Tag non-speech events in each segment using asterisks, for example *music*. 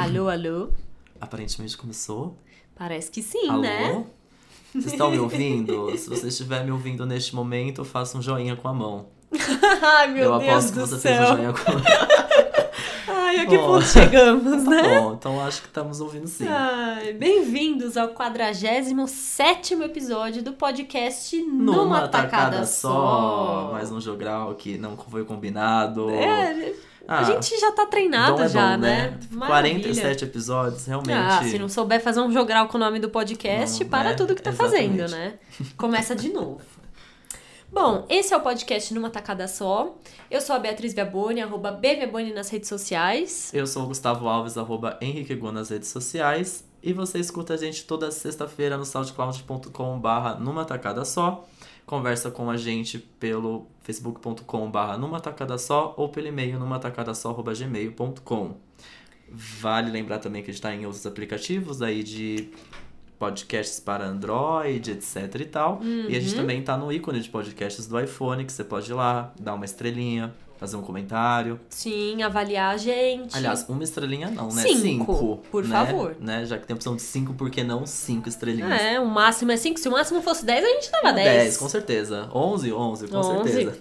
Alô, alô? Aparentemente começou. Parece que sim, Alô? né? Vocês estão me ouvindo? *laughs* Se você estiver me ouvindo neste momento, faça um joinha com a mão. Ai, meu Eu Deus aposto que você fez um joinha com a mão. *laughs* Ai, a que ponto chegamos, Tá né? bom, então acho que estamos ouvindo sim. Ai, Bem-vindos ao 47 episódio do podcast Numa, Tacada, Só. Mais um jogral que não foi combinado. É, Ah, a gente já tá treinado bom é já, bom, né? 47 episódios, realmente. Ah, se não souber fazer um jogral com o nome do podcast, Não, para né? tudo que tá Exatamente. fazendo, né? Começa de novo. *laughs* Bom, esse é o podcast Numa Tacada Só. Eu sou a Beatriz Viaboni, arroba BViaboni nas redes sociais. Eu sou o Gustavo Alves, arroba Henrique Gu nas redes sociais. E você escuta a gente toda sexta-feira no soundcloud.com barra numa tacada só. Conversa com a gente pelo facebook.com barra numa tacada só ou pelo e-mail numa tacada só arroba gmail.com. Vale lembrar também que a gente está em outros aplicativos aí de podcasts para Android, etc e tal. E a gente Uhum. também tá no ícone de podcasts do iPhone, que você pode ir lá, dar uma estrelinha, fazer um comentário. Sim, avaliar a gente. Aliás, uma estrelinha não, né? Cinco, por né? favor. Né? Já que tem a opção de cinco, por que não cinco estrelinhas? É, o máximo é 5. Se o máximo fosse 10, a gente dava 10. 10, com certeza. 11, 11, com 11. certeza.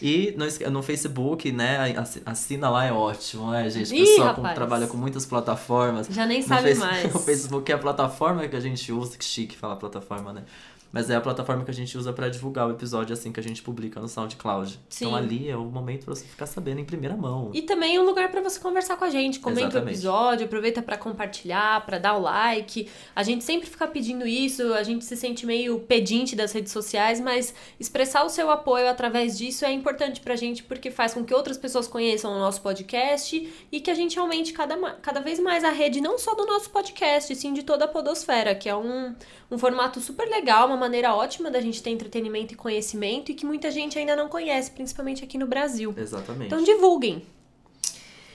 E no, no Facebook, né? assi- Assina lá é ótimo, né, gente? O pessoal com- trabalha com muitas plataformas. Já nem No sabe Face- *laughs* mais. O Facebook é a plataforma que a gente usa, que chique falar plataforma, né? Mas é a plataforma que a gente usa pra divulgar o episódio assim que a gente publica no SoundCloud. Sim. Então ali é o momento pra você ficar sabendo em primeira mão. E também é um lugar pra você conversar com a gente. Comenta o Exatamente. episódio, aproveita pra compartilhar, pra dar o like. A gente sempre fica pedindo isso, a gente se sente meio pedinte das redes sociais, mas expressar o seu apoio através disso é importante pra gente porque faz com que outras pessoas conheçam o nosso podcast e que a gente aumente cada, cada vez mais a rede, não só do nosso podcast, sim de toda a Podosfera, que é um, um formato super legal, uma maneira ótima da gente ter entretenimento e conhecimento e que muita gente ainda não conhece, principalmente aqui no Brasil. Exatamente. Então divulguem.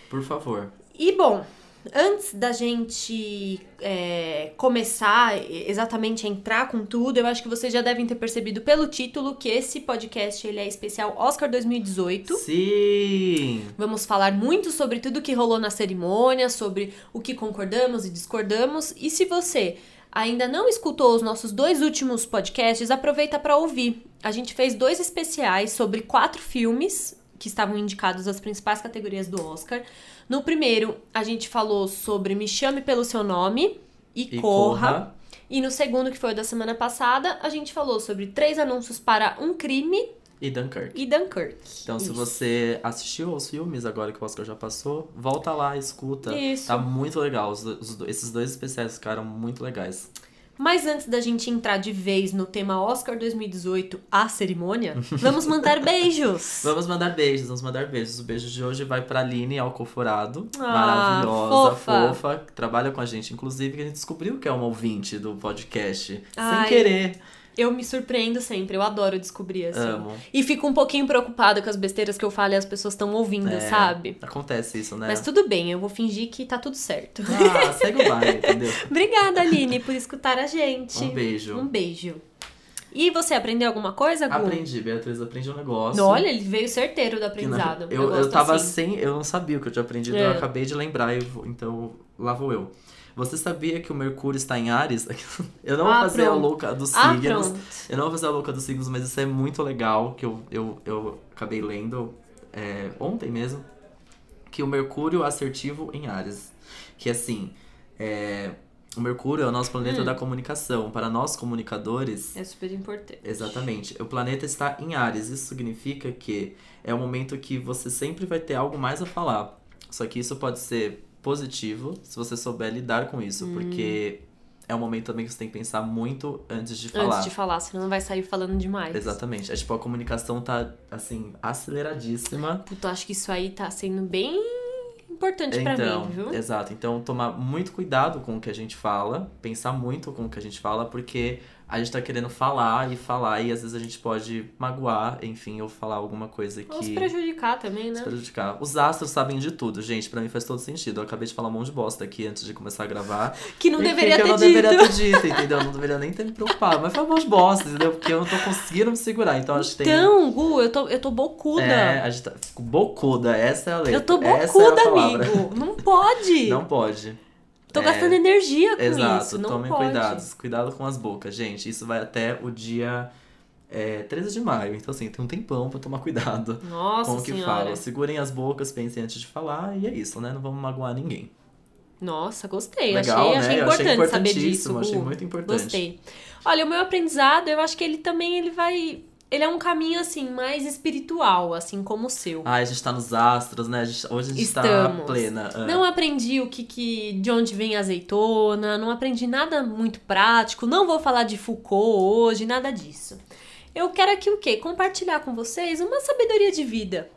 Por favor. E bom, antes da gente é, começar exatamente a entrar com tudo, eu acho que vocês já devem ter percebido pelo título que esse podcast ele é especial Oscar 2018. Sim! Vamos falar muito sobre tudo que rolou na cerimônia, sobre o que concordamos e discordamos. E se você ainda não escutou os nossos dois últimos podcasts, aproveita para ouvir. A gente fez dois especiais sobre quatro filmes que estavam indicados às principais categorias do Oscar. No primeiro, a gente falou sobre Me Chame Pelo Seu Nome e, E Corra. Corra. E no segundo, que foi o da semana passada, a gente falou sobre três anúncios para um crime E Dunkirk. e Dunkirk. Então, se Isso. você assistiu aos filmes agora que o Oscar já passou, volta lá, escuta. Isso. Tá muito legal. Os- os esses dois especiais ficaram muito legais. Mas antes da gente entrar de vez no tema Oscar 2018, a cerimônia, *laughs* vamos mandar beijos. Vamos mandar beijos, vamos mandar beijos. O beijo de hoje vai pra Aline Alcoforado. Ah, maravilhosa, fofa. fofa. que trabalha com a gente, inclusive, que a gente descobriu que é uma ouvinte do podcast. Ai, sem querer. Eu me surpreendo sempre, eu adoro descobrir assim. Amo. E fico um pouquinho preocupada com as besteiras que eu falo e as pessoas estão ouvindo, É, sabe? Acontece isso, né? Mas tudo bem, eu vou fingir que tá tudo certo. Ah, *laughs* segue o baile, entendeu? Obrigada, Aline, por escutar a gente. Um beijo. Um beijo. E você aprendeu alguma coisa, Gu? Aprendi, Beatriz, aprendi um negócio. Olha, ele veio certeiro do aprendizado. Eu, eu gosto tava assim. sem. Eu não sabia o que eu tinha aprendido, É. eu acabei de lembrar, eu então lá vou eu. Você sabia que o Mercúrio está em Ares? *laughs* Eu não vou Ah, fazer a pronto. louca dos Ah, signos. pronto. eu não vou fazer a louca dos signos, mas isso é muito legal, que eu, eu, eu acabei lendo é, ontem mesmo. Que o Mercúrio assertivo em Ares. Que assim, é, o Mercúrio é o nosso planeta Hum. da comunicação. Para nós comunicadores, É super importante. Exatamente. O planeta está em Ares. Isso significa que é o momento que você sempre vai ter algo mais a falar. Só que isso pode ser positivo se você souber lidar com isso, Hum. porque é um momento também que você tem que pensar muito antes de falar. Antes de falar, senão vai sair falando demais. Exatamente. É tipo, a comunicação tá, assim, aceleradíssima. Puta, eu acho que isso aí tá sendo bem importante Então, pra mim, viu? exato. Então, tomar muito cuidado com o que a gente fala, pensar muito com o que a gente fala, porque a gente tá querendo falar e falar, e às vezes a gente pode magoar, enfim, ou falar alguma coisa que. Ou se prejudicar também, né? Se prejudicar. Os astros sabem de tudo, gente. Pra mim faz todo sentido. Eu acabei de falar um monte de bosta aqui antes de começar a gravar. *laughs* Que não Enfim, deveria que ter eu não dito. deveria ter dito, entendeu? Eu não deveria nem ter me preocupado. Mas foi um monte de bosta, entendeu? Porque eu não tô conseguindo me segurar. Então acho que tem. Então, Gu, eu tô, eu tô bocuda. É, a gente tá. Bocuda, essa é a letra. eu tô é bocuda, palavra. amigo. Não pode. Não pode. Tô É, gastando energia com Exato, isso. Não tomem pode. cuidados. Cuidado com as bocas, gente. Isso vai até o dia é, 13 de maio. Então, assim, tem um tempão pra tomar cuidado *laughs* Nossa com o que senhora. fala. Segurem as bocas, pensem antes de falar. E é isso, né? Não vamos magoar ninguém. Nossa, gostei. Legal, achei, né? achei Eu achei importante saber disso. achei muito importante. Gostei. Olha, o meu aprendizado, eu acho que ele também ele vai. Ele é um caminho, assim, mais espiritual, assim como o seu. Ai, a gente tá nos astros, né? A gente- hoje a gente tá Estamos. plena. Ah. Não aprendi o que, que de onde vem a azeitona, não aprendi nada muito prático, não vou falar de Foucault hoje, nada disso. Eu quero aqui o quê? Compartilhar com vocês uma sabedoria de vida.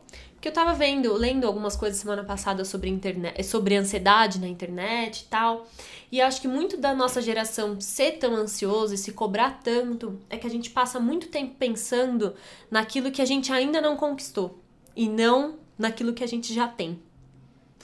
Porque eu tava vendo, lendo algumas coisas semana passada sobre internet, sobre ansiedade na internet e tal. E acho que muito da nossa geração ser tão ansioso e se cobrar tanto é que a gente passa muito tempo pensando naquilo que a gente ainda não conquistou e não naquilo que a gente já tem.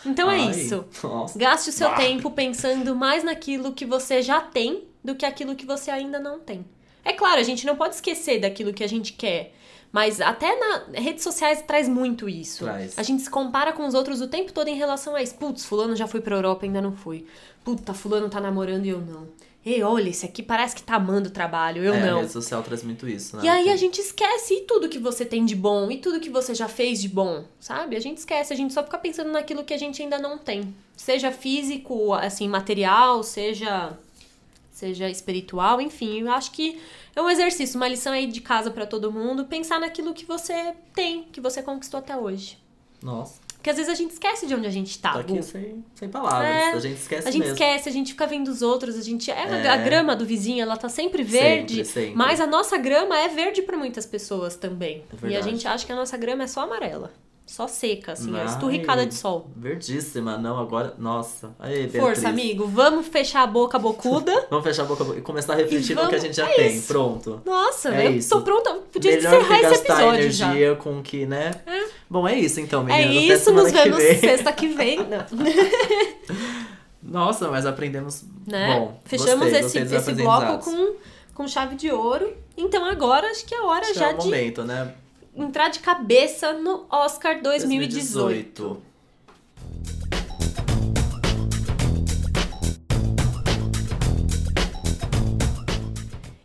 Então é Ai, isso. Nossa. Gaste o seu Bah. tempo pensando mais naquilo que você já tem do que aquilo que você ainda não tem. É claro, a gente não pode esquecer daquilo que a gente quer. Mas até na redes sociais traz muito isso. Traz. A gente se compara com os outros o tempo todo em relação a isso. Putz, fulano já foi pra Europa, ainda não fui. Puta, fulano tá namorando e eu não. Ei, olha, esse aqui parece que tá amando o trabalho, eu é, A não. rede social traz muito isso, né? E aí a gente esquece e tudo que você tem de bom, e tudo que você já fez de bom, sabe? A gente esquece, a gente só fica pensando naquilo que a gente ainda não tem. Seja físico, assim, material, seja seja espiritual, enfim, eu acho que é um exercício, uma lição aí de casa pra todo mundo, pensar naquilo que você tem, que você conquistou até hoje. Nossa, Porque às vezes a gente esquece de onde a gente tá. tô aqui Gu. sem, sem palavras. É, a gente esquece A gente mesmo. esquece, a gente fica vendo os outros, a gente. É, É. A grama do vizinho, ela tá sempre verde. Sempre, sempre. Mas a nossa grama é verde pra muitas pessoas também. É e a gente acha que a nossa grama é só amarela. Só seca, assim, ó, Ai, esturricada de sol. Verdíssima, não, agora. Nossa. Aí, Força, amigo. Vamos fechar a boca bocuda. *laughs* Vamos fechar a boca e começar a refletir E no que a vamos- gente já é tem. isso. Pronto. Nossa, É eu isso. tô pronta. Podia Melhor encerrar que esse gastar episódio já. energia com que, né? Bom, é isso então, É meninas. Até isso, nos que vemos vem. sexta que vem. *laughs* Nossa, mas aprendemos. Né? Bom, Fechamos gostei, esse, gostei esse bloco com, com chave de ouro. Então agora acho que é hora Acho que já é o de momento, né? Entrar de cabeça no Oscar 2018.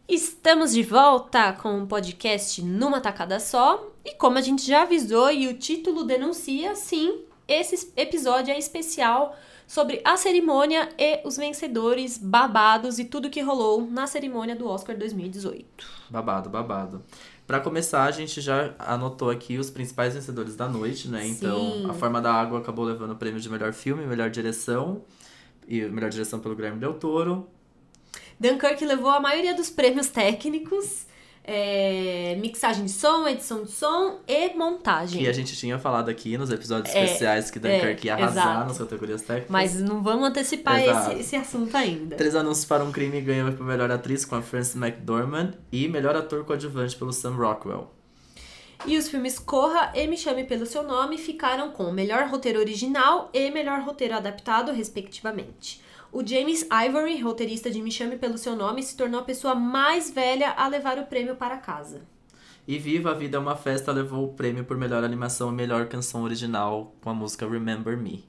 Estamos de volta com o podcast Numa Tacada Só. E como a gente já avisou e o título denuncia, sim, esse episódio é especial sobre a cerimônia e os vencedores, babados e tudo que rolou na cerimônia do Oscar 2018. Babado, babado. Pra começar, a gente já anotou aqui os principais vencedores da noite, né? Então, Sim. A Forma da Água acabou levando o prêmio de melhor filme, melhor direção e melhor direção pelo Guilherme Del Toro. Dunkirk levou a maioria dos prêmios técnicos, é, mixagem de som, edição de som e montagem. Que a gente tinha falado aqui nos episódios É, especiais que Dunkirk ia arrasar exato. nas categorias técnicas. Mas não vamos antecipar esse, esse assunto ainda. Três Anúncios para um Crime ganhou por melhor atriz com a Frances McDormand e melhor ator coadjuvante pelo Sam Rockwell. E os filmes Corra e Me Chame Pelo Seu Nome ficaram com melhor roteiro original e melhor roteiro adaptado, respectivamente. O James Ivory, roteirista de Me Chame Pelo Seu Nome, se tornou a pessoa mais velha a levar o prêmio para casa. E Viva a Vida é uma Festa levou o prêmio por melhor animação e melhor canção original com a música Remember Me.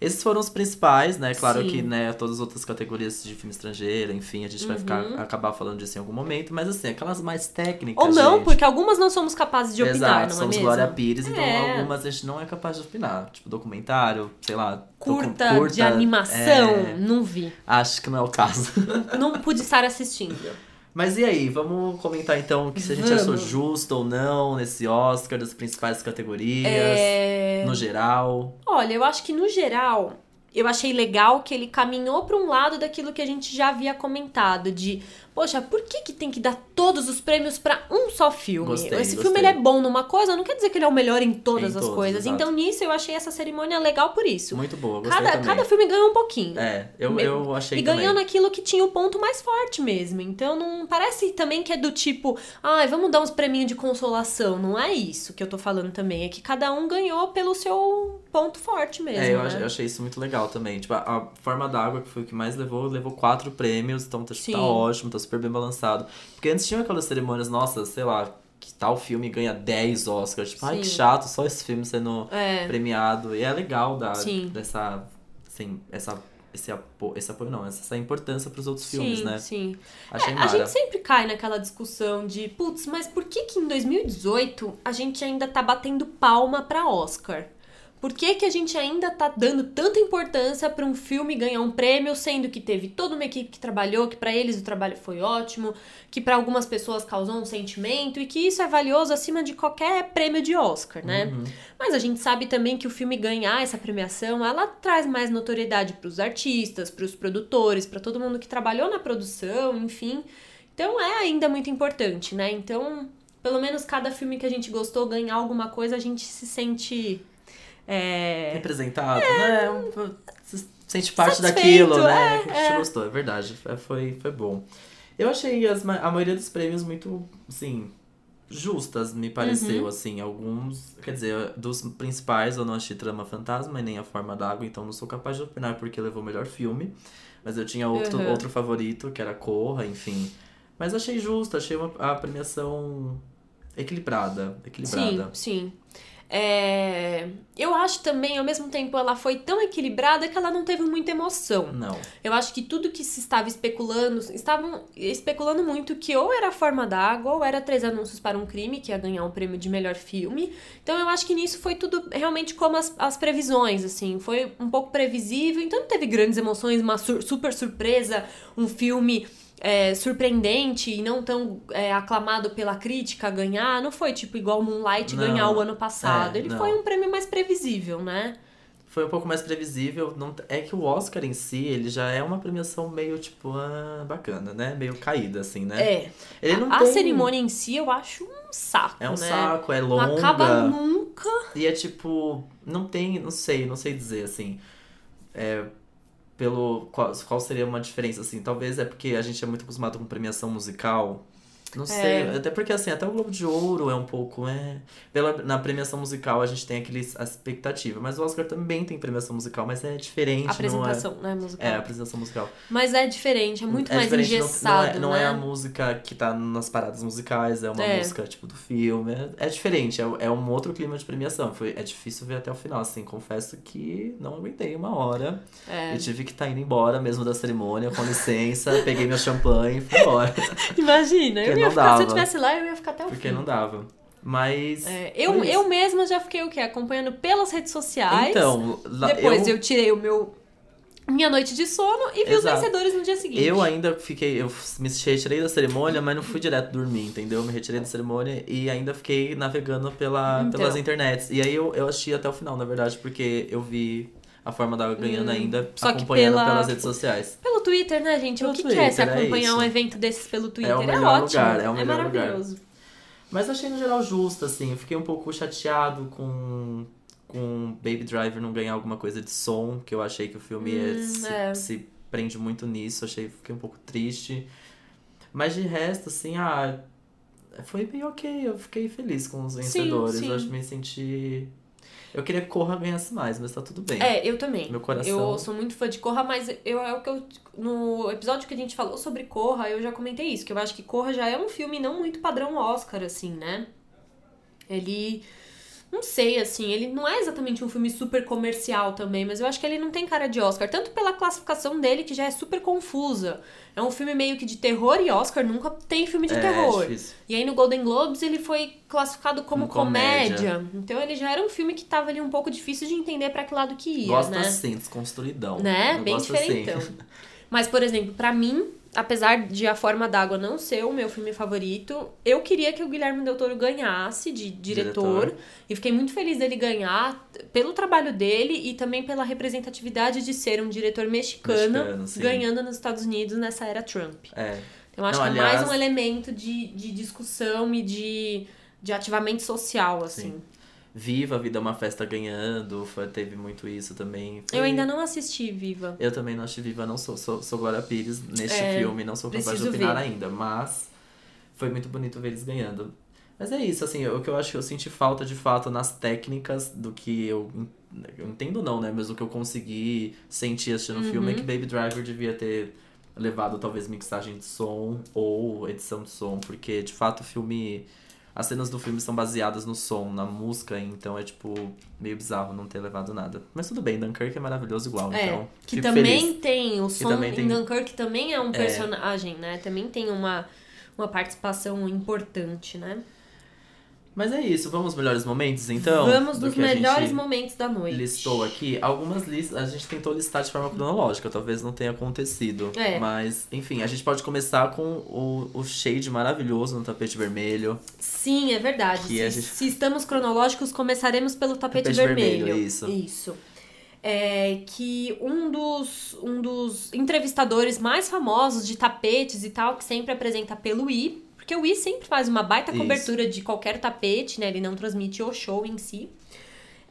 Esses foram os principais, né? Claro Sim. que, né, todas as outras categorias de filme estrangeiro, enfim, a gente vai ficar, Uhum. acabar falando disso em algum momento, mas assim, aquelas mais técnicas. Ou não, gente. porque algumas não somos capazes de opinar, Exato, não é somos mesmo? Glória Pires, então É. algumas a gente não é capaz de opinar. Tipo, documentário, sei lá. docu- Curta, de animação, é, não vi. acho que não é o caso. Não pude estar assistindo. *laughs* Mas e aí, vamos comentar então que se a gente Vamos. achou justo ou não nesse Oscar, das principais categorias, É... no geral. Olha, eu acho que no geral, eu achei legal que ele caminhou para um lado daquilo que a gente já havia comentado, de poxa, por que, que tem que dar todos os prêmios pra um só filme? Gostei, Esse gostei. filme ele é bom numa coisa, não quer dizer que ele é o melhor em todas Em as todas, coisas. exato. Então nisso eu achei essa cerimônia legal por isso. Muito boa, gostei Cada, também. cada filme ganhou um pouquinho. É, eu, eu achei E também. ganhou naquilo que tinha o ponto mais forte mesmo. Então não parece também que é do tipo, ai, vamos dar uns preminhos de consolação. Não é isso que eu tô falando também. É que cada um ganhou pelo seu ponto forte mesmo. É, eu, né? achei isso muito legal também. Tipo, a, a Forma d'Água, que foi o que mais levou, levou quatro prêmios, então tá, Sim. tá ótimo, tá super bem balançado. Porque antes tinha aquelas cerimônias, nossa, sei lá, que tal filme ganha 10 Oscars. Tipo, ai, que Sim. chato, só esse filme sendo É. premiado. E é legal da, Sim. dessa, assim, essa, esse, apo, esse apoio, não, essa importância pros outros Sim, filmes, né? sim. Achei É, a gente sempre cai naquela discussão de, putz, mas por que que em 2018 a gente ainda tá batendo palma pra Oscar? Por que, que a gente ainda tá dando tanta importância pra um filme ganhar um prêmio, sendo que teve toda uma equipe que trabalhou, que pra eles o trabalho foi ótimo, que pra algumas pessoas causou um sentimento e que isso é valioso acima de qualquer prêmio de Oscar, né? Uhum. Mas a gente sabe também que o filme ganhar essa premiação, ela traz mais notoriedade pros artistas, pros produtores, pra todo mundo que trabalhou na produção, enfim. Então é ainda muito importante, né? Então, pelo menos cada filme que a gente gostou ganhar alguma coisa, a gente se sente é, Representado, né? Um- Se sente parte Satisfeito, daquilo, né? é, a gente é. gostou, é verdade. Foi- Foi, foi bom. Eu achei as, a maioria dos prêmios muito, assim, justas, me Uhum. pareceu, assim. Alguns, quer dizer, dos principais eu não achei Trama Fantasma e nem A Forma d'Água, então não sou capaz de opinar porque levou o melhor filme. Mas eu tinha outro, Uhum. outro favorito, que era Corra, enfim. Mas achei justo, achei uma, a premiação equilibrada. Equilibrada. Sim, sim. É, acho também, ao mesmo tempo, ela foi tão equilibrada que ela não teve muita emoção. Não. Eu acho que tudo que se estava especulando, estavam especulando muito que ou era Forma d'Água ou era Três Anúncios para um Crime, que ia ganhar um prêmio de melhor filme. Então eu acho que nisso foi tudo realmente como as, as previsões, assim. Foi um pouco previsível, então não teve grandes emoções, uma sur- super surpresa, um filme é, surpreendente e não tão é, aclamado pela crítica a ganhar. Não foi tipo igual Moonlight Não. ganhar o ano passado. É, Ele não. foi um prêmio mais previsível, né? Foi um pouco mais previsível. Não, é que o Oscar em si, ele já é uma premiação meio, tipo, ah, bacana, né? Meio caída, assim, né? É. Ele não a tem... cerimônia em si eu acho um saco, É um né? saco, é Não longa. acaba nunca. E é tipo, não tem, não sei, não sei dizer, assim. É, pelo. Qual, qual seria uma diferença, assim? Talvez é porque a gente é muito acostumado com premiação musical. Não sei, até porque assim, até o Globo de Ouro é um pouco, é... Pela, na premiação musical a gente tem aquele a expectativa, mas o Oscar também tem premiação musical, mas é diferente, apresentação, né, não musical. é... É, a apresentação musical. Mas é diferente, é muito é mais diferente, não- engessado, não, é, não é a né? música que tá nas paradas musicais, é uma É. música, tipo, do filme. É, é diferente, é, é um outro clima de premiação. Foi, é difícil ver até o final, assim. Confesso que não aguentei uma hora. É. E tive que estar indo embora mesmo da cerimônia, com licença. peguei meu champanhe e fui embora. *laughs* Imagina, eu não ficar, se dava. eu estivesse lá, eu ia ficar até o Porque fim. não dava. Mas. É, eu, eu mesma já fiquei o quê? Acompanhando pelas redes sociais. Então, lá- Depois eu... tirei o meu minha noite de sono e vi Exato. os vencedores no dia seguinte. Eu ainda fiquei, eu me retirei da cerimônia, mas não fui direto dormir, entendeu? Eu me retirei da cerimônia e ainda fiquei navegando pela, Então. pelas internets. E aí eu, eu assisti até o final, na verdade, porque eu vi a forma da ganhando ainda, Hum, só que acompanhando pela- pelas redes sociais. Pelo Twitter, né, gente? Pelo o que, que é se Twitter, é acompanhar um isso. evento desses pelo Twitter? o melhor ótimo. lugar, é o melhor lugar. maravilhoso. Mas achei no geral justo, assim. Eu fiquei um pouco chateado com, com Baby Driver não ganhar alguma coisa de som, que eu achei que o filme é- Hum, se, é. se prende muito nisso. Achei, fiquei um pouco triste. Mas de resto, assim, ah, foi bem ok. Eu fiquei feliz com os vencedores. sim. Eu acho que me senti. Eu queria que Corra ganhasse mais, mas tá tudo bem. É, eu também. Meu coração. Eu sou muito fã de Corra, mas eu, é o que eu. No episódio que a gente falou sobre Corra, eu já comentei isso, que eu acho que Corra já é um filme não muito padrão Oscar, assim, né? Ele. Não sei, assim, ele não é exatamente um filme super comercial também, mas eu acho que ele não tem cara de Oscar. Tanto pela classificação dele, que já é super confusa. É um filme meio que de terror e Oscar nunca tem filme de É, terror. difícil. E aí no Golden Globes ele foi classificado como Como comédia. comédia. Então ele já era um filme que tava ali um pouco difícil de entender pra que lado que ia, Gosto né? assim, desconstruidão. Né? Eu Bem gosto diferentão. assim. *laughs* Mas, por exemplo, pra mim, apesar de A Forma d'Água não ser o meu filme favorito, eu queria que o Guilherme Del Toro ganhasse de diretor. Diretor. E fiquei muito feliz dele ganhar pelo trabalho dele e também pela representatividade de ser um diretor mexicano, Mexicano, ganhando nos Estados Unidos nessa era Trump. É. Eu acho Não, que é mais aliás- um elemento de, de discussão e de, de ativamento social, assim. Sim. Viva a Vida é uma Festa ganhando, foi- teve muito isso também. Foi- Eu ainda não assisti Viva. Eu também não assisti Viva, não sou, sou, sou Glória Pires neste É, filme, não sou capaz de opinar ver. ainda, mas foi muito bonito ver eles ganhando. Mas é isso, assim, o que eu acho que eu senti falta de fato nas técnicas do que eu, eu entendo não, né, mas o que eu consegui sentir assistindo o filme é Uhum. que Baby Driver devia ter levado talvez mixagem de som ou edição de som, porque de fato o filme as cenas do filme são baseadas no som, na música, então é tipo meio bizarro não ter levado nada. Mas tudo bem, Dunkirk é maravilhoso igual, É, então. que também feliz. tem o som também tem- em Dunkirk também é um É. personagem, né? Também tem uma, uma participação importante, né? Mas é isso, vamos aos melhores momentos então? Vamos do dos a melhores momentos da noite. Listou aqui algumas listas, a gente tentou listar de forma cronológica, talvez não tenha acontecido. É. Mas, enfim, a gente pode começar com o, o shade maravilhoso no tapete vermelho. Sim, é verdade. Se, gente- se estamos cronológicos, começaremos pelo tapete, Tapete vermelho. vermelho, isso. Isso. É que um dos, um dos entrevistadores mais famosos de tapetes e tal, que sempre apresenta pelo I, porque o I sempre faz uma baita Isso. cobertura de qualquer tapete, né? Ele não transmite o show em si.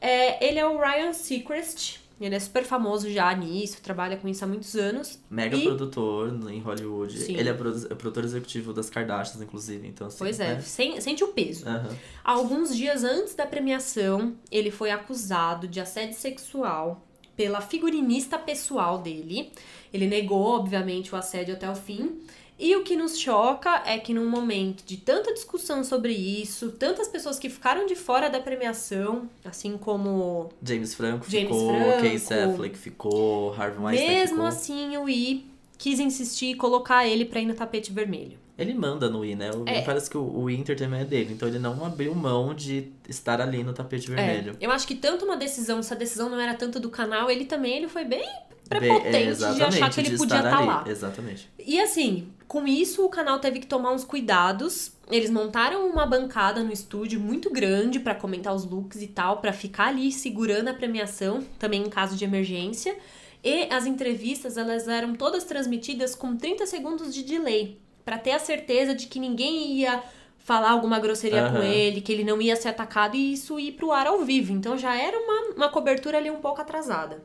É, ele é o Ryan Seacrest. Ele é super famoso já nisso, trabalha com isso há muitos anos. Mega E- produtor em Hollywood. Sim. Ele é, é produtor executivo das Kardashians, inclusive. Então, assim, Pois é, né? sem- sente o peso. Aham. Alguns dias antes da premiação, ele foi acusado de assédio sexual pela figurinista pessoal dele. Ele negou, obviamente, o assédio até o fim. E o que nos choca é que num momento de tanta discussão sobre isso, tantas pessoas que ficaram de fora da premiação, assim como James Franco James ficou, Franco. Casey Affleck ficou, Harvey Weinstein mesmo ficou. assim o I quis insistir e colocar ele pra ir no tapete vermelho. Ele manda no I, né? O- É. Parece que o, o Entertainment é dele. Então ele não abriu mão de estar ali no tapete vermelho. É, eu acho que tanto uma decisão, se a decisão não era tanto do canal, ele também ele foi Bem, prepotente de achar que ele podia estar estar ali. lá. Exatamente. E assim, com isso o canal teve que tomar uns cuidados. Eles montaram uma bancada no estúdio muito grande pra comentar os looks e tal, pra ficar ali segurando a premiação, também em caso de emergência. E as entrevistas, elas eram todas transmitidas com 30 segundos de delay, Pra ter a certeza de que ninguém ia falar alguma grosseria com Aham. ele, que ele não ia ser atacado e isso ir pro ar ao vivo. Então já era uma, uma cobertura ali um pouco atrasada.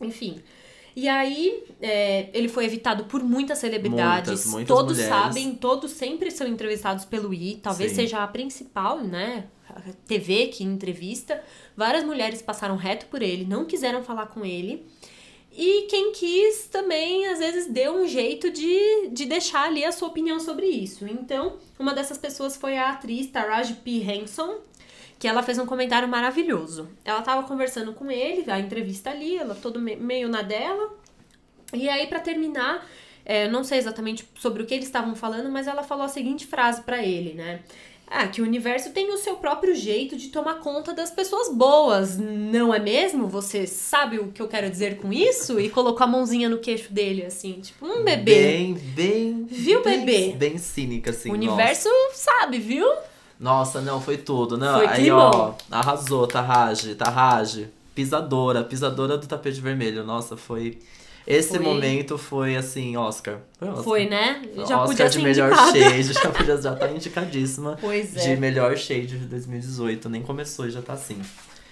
Enfim. E aí, é, ele foi evitado por muitas celebridades. Muitas, muitas todos mulheres. sabem, todos sempre são entrevistados pelo I. Talvez Sim. seja a principal, né? a TV que entrevista. Várias mulheres passaram reto por ele, não quiseram falar com ele. E quem quis também, às vezes, deu um jeito de, de deixar ali a sua opinião sobre isso. Então, uma dessas pessoas foi a atriz Taraji P. Henson, que ela fez um comentário maravilhoso. Ela tava conversando com ele, a entrevista ali, ela todo me- meio na dela. E aí, pra terminar, é, não sei exatamente sobre o que eles estavam falando, mas ela falou a seguinte frase pra ele, né? Ah, que o universo tem o seu próprio jeito de tomar conta das pessoas boas, não é mesmo? Você sabe o que eu quero dizer com isso? E colocou a mãozinha no queixo dele, assim, tipo, um bebê. Bem, bem. Viu, bem, bebê? Bem cínica, assim. o universo sabe, viu? Nossa, não, foi tudo. Não, Foi aí, ó, arrasou, Tarrage, Tarrage. Pisadora, pisadora do tapete vermelho. Nossa, foi. Esse Foi. momento foi assim, Oscar. Foi Oscar. Foi, né? Já Oscar podia de ser melhor indicada. shade, já *laughs* podia já tá indicadíssima. Pois De é. melhor shade de 2018. Nem começou e já tá assim.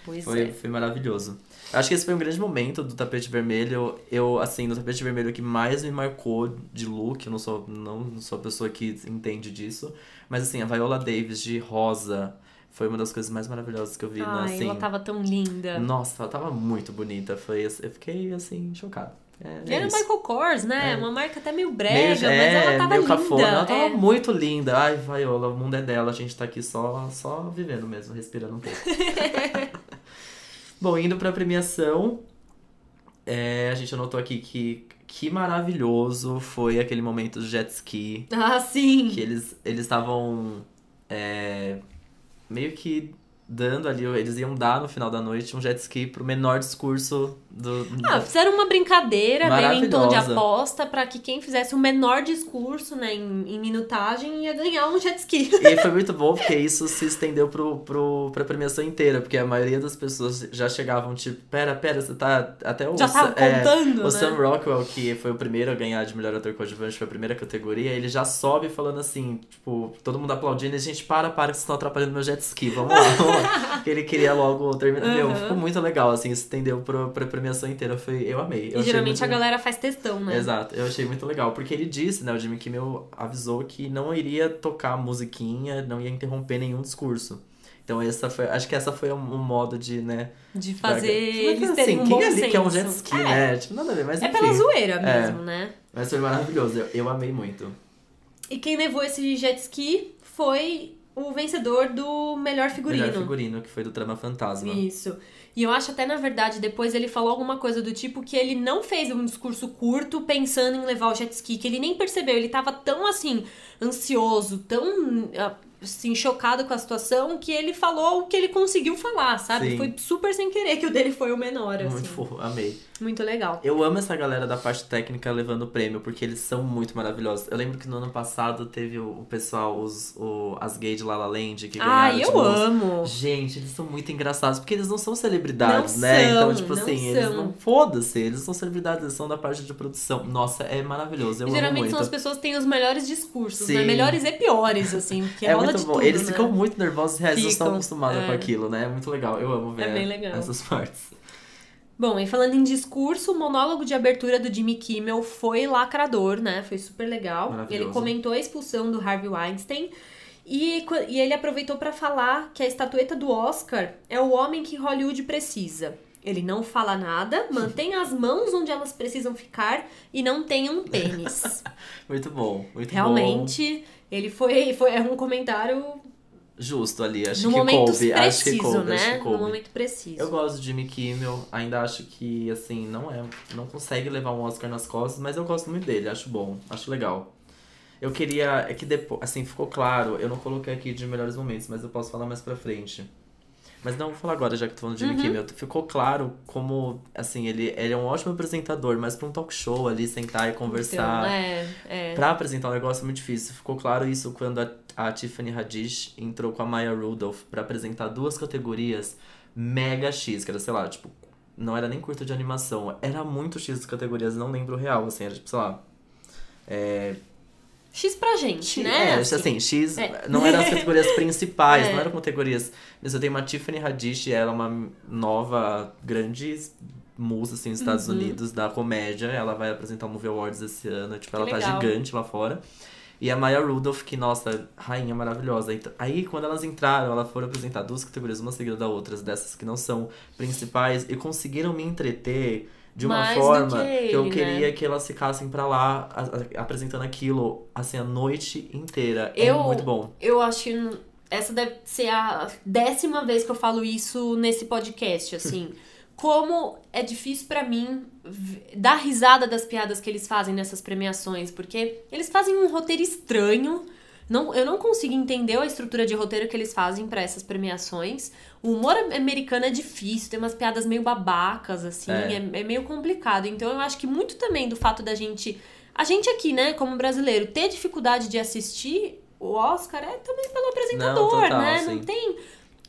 Pois Foi, é. foi maravilhoso. Acho que esse foi um grande momento do tapete vermelho. Eu, assim, no tapete vermelho que mais me marcou de look, eu não sou, não, não sou a pessoa que entende disso. Mas assim, a Viola Davis de rosa foi uma das coisas mais maravilhosas que eu vi. Ai, assim, ela tava tão linda. Nossa, ela tava muito bonita. Foi, eu fiquei assim, chocado. É, E é era isso. Michael Kors, né? É. Uma marca até meio brega, Meio- mas é, ela tava meio linda. cafona. Ela tava é. muito linda. Ai, Viola, o mundo é dela. A gente tá aqui só, só vivendo mesmo, respirando um pouco. *laughs* Bom, indo pra premiação, é, a gente anotou aqui que que maravilhoso foi aquele momento do jet ski. Ah, sim. Que eles eles estavam é, meio que dando ali, eles iam dar no final da noite um jet ski pro menor discurso do, Ah, fizeram uma brincadeira meio em tom de aposta pra que quem fizesse o menor discurso, né, em, em minutagem ia ganhar um jet ski. E foi muito bom porque isso se estendeu pro, pro, pra premiação inteira, porque a maioria das pessoas já chegavam tipo, pera, pera, você tá até o Já tava é, contando, O né? Sam Rockwell, que foi o primeiro a ganhar de melhor ator coadjuvante, foi a primeira categoria, ele já sobe falando assim, tipo, todo mundo aplaudindo, e a gente, para, para, que vocês estão atrapalhando meu jet ski, vamos lá, vamos lá. *laughs* Porque ele queria logo terminar. Meu, Uhum. ficou muito legal, assim, se estendeu pro, pra premiação inteira, foi, eu amei. Eu E geralmente muito- a galera faz textão, né? Exato, eu achei muito legal, porque ele disse, né, o Jimmy Kimmel avisou que não iria tocar musiquinha, não ia interromper nenhum discurso. Então essa foi, acho que essa foi um, um modo de, né, De fazer Tipo, eles assim, um quem bom ali senso. quer um jet ski, é, né? Tipo, nada a ver, mas É enfim. pela zoeira É. mesmo, né? Mas foi maravilhoso, eu, eu amei muito. E quem levou esse jet ski foi o vencedor do melhor figurino. Melhor figurino, que foi do Trama Fantasma. Isso. E eu acho até, na verdade, depois ele falou alguma coisa do tipo que ele não fez um discurso curto pensando em levar o jet ski, que ele nem percebeu. Ele tava tão, assim, ansioso, tão, assim, chocado com a situação, que ele falou o que ele conseguiu falar, sabe? Sim. Foi super sem querer que o dele foi o menor, assim. Muito fofo, amei. Muito legal. Eu amo essa galera da parte técnica levando o prêmio, porque eles são muito maravilhosos. Eu lembro que no ano passado teve o, pessoal, os, o, as gays de La La Land, que Ah, ganharam. eu tipo, amo. Gente, eles são muito engraçados, porque eles não são celebridades, Não né? são, então, tipo não assim, eles são. não. Foda-se, eles são celebridades, eles são da parte de produção. Nossa, é maravilhoso. Eu E amo geralmente muito. são as pessoas que têm os melhores discursos, Sim. né? Melhores e piores, assim, porque é rola muito de bom. tudo, Eles né? ficam muito nervosos e eles não estão acostumados é. com aquilo, né? É muito legal. Eu amo ver É essas partes. Bom, e falando em discurso, o monólogo de abertura do Jimmy Kimmel foi lacrador, né? Foi super legal. Ele comentou a expulsão do Harvey Weinstein e, e ele aproveitou para falar que a estatueta do Oscar é o homem que Hollywood precisa. Ele não fala nada, mantém as mãos onde elas precisam ficar e não tem um pênis. *laughs* Muito bom, muito bom. Realmente, ele foi, foi é um comentário Justo ali, acho no que momento coube. preciso, acho que coube, né? acho que No coube. momento preciso. Eu gosto de Jimmy Kimmel, ainda acho que, assim, não é. Não consegue levar um Oscar nas costas, mas eu gosto muito dele, acho bom, acho legal. Eu queria. É que depois. Assim, ficou claro, eu não coloquei aqui de melhores momentos, mas eu posso falar mais pra frente. Mas não, vou falar agora, já que tô falando de Jimmy Uhum. Kimmel. Ficou claro como, assim, ele, ele é um ótimo apresentador, mas pra um talk show ali, sentar e conversar. Então, é, é. Pra apresentar um negócio é muito difícil. Ficou claro isso quando a, a Tiffany Haddish entrou com a Maya Rudolph pra apresentar duas categorias mega X, que era, sei lá, tipo, não era nem curta de animação. Era muito X as categorias, não lembro o real, assim, era tipo, sei lá. É, X pra gente, X- né? É, assim, X É. não eram as categorias *laughs* principais, É. não eram categorias. Mas eu tenho uma Tiffany Haddish, ela é uma nova grande musa, assim, nos Estados Uhum. Unidos, da comédia. Ela vai apresentar o Movie Awards esse ano, tipo, ela tá legal. gigante lá fora. E a Maya Rudolph, que, nossa, rainha maravilhosa. Então, Aí, quando elas entraram, elas foram apresentar duas categorias, uma seguida da outra, dessas que não são principais, e conseguiram me entreter de uma Mais forma que eu ele, queria né? que elas ficassem pra lá a- a- apresentando aquilo, assim, a noite inteira. Eu- É muito bom. Eu acho que essa deve ser a décima vez que eu falo isso nesse podcast, assim. *laughs* Como é difícil pra mim dar risada das piadas que eles fazem nessas premiações, porque eles fazem um roteiro estranho. Não, eu não consigo entender a estrutura de roteiro que eles fazem pra essas premiações. O humor am- americano é difícil, tem umas piadas meio babacas, assim, É. é, é meio complicado. Então eu acho que muito também do fato da gente. A gente aqui, né, como brasileiro, ter dificuldade de assistir o Oscar é também pelo apresentador, Não, total, né? sim. Não tem.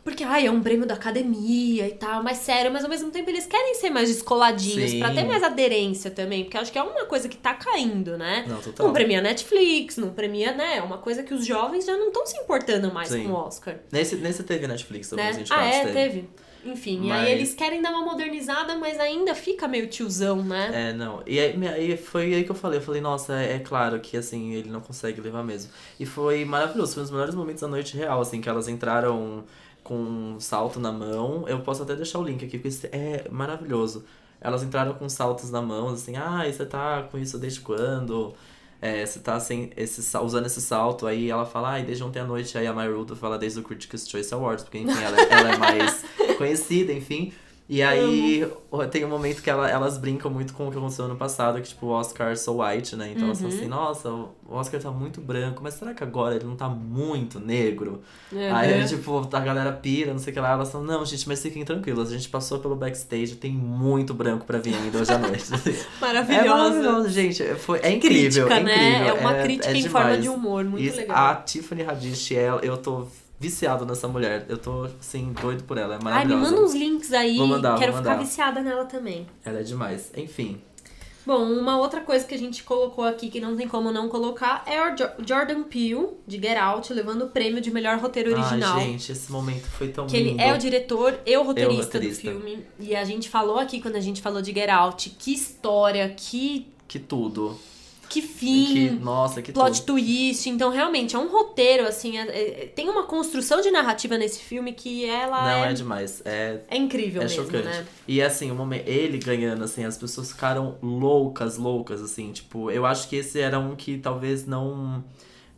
Porque, ai, é um prêmio da academia e tal, mais sério, mas ao mesmo tempo eles querem ser mais descoladinhos, pra ter mais aderência também, porque acho que é uma coisa que tá caindo, né? Não, total. Não premia Netflix, não premia, né? É uma coisa que os jovens já não estão se importando mais Sim. com o Oscar. Nesse, nesse teve Netflix, Né? 2024 Ah, é, teve. teve. Enfim, Mas- aí eles querem dar uma modernizada, mas ainda fica meio tiozão, né? É, não. E aí, aí foi aí que eu falei. Eu falei, nossa, é, é claro que, assim, ele não consegue levar mesmo. E foi maravilhoso. Foi um dos melhores momentos da noite real, assim, que elas entraram com um salto na mão. Eu posso até deixar o link aqui, porque é maravilhoso. Elas entraram com saltos na mão, assim, ah, você tá com isso desde quando? É, você tá sem esse, usando esse salto, aí ela fala, ai, desde ontem à noite, aí a Maya Rudolph fala desde o Critics' Choice Awards, porque enfim, ela, ela é mais *laughs* conhecida, enfim. E aí tem um momento que ela, elas brincam muito com o que aconteceu ano passado, que tipo, o Oscar so white, né? Então elas falam Uhum. assim, nossa, o Oscar tá muito branco, mas será que agora ele não tá muito negro? Uhum. Aí, tipo, a galera pira, não sei o que lá, elas falam, não, gente, mas fiquem tranquilos, a gente passou pelo backstage, tem muito branco pra vir ainda hoje à noite. *laughs* É Maravilhoso. maravilhoso, gente. Foi, é incrível, crítica, é incrível. né? É uma é, crítica é em forma de humor, muito legal. A Tiffany Haddish, ela, eu tô viciado nessa mulher. Eu tô, assim, doido por ela. É Ai, me maravilhosa. manda uns links aí. Vou mandar, Quero vou ficar mandar. viciada nela também. Ela é demais. Enfim. Bom, uma outra coisa que a gente colocou aqui que não tem como não colocar é o Jo- Jordan Peele, de Get Out, levando o prêmio de melhor roteiro original. Ai, gente, esse momento foi tão Que lindo. ele é o diretor e o roteirista, roteirista. do filme. E a gente falou aqui, quando a gente falou de Get Out, que história, que, Que tudo. Que Que, fim, nossa, que plot tudo. twist. Então, realmente, é um roteiro, assim, é- é- tem uma construção de narrativa nesse filme que ela Não, é, é demais. É, é incrível é mesmo, chocante. né? E assim, o momento, ele ganhando, assim, as pessoas ficaram loucas, loucas, assim. Tipo, eu acho que esse era um que talvez não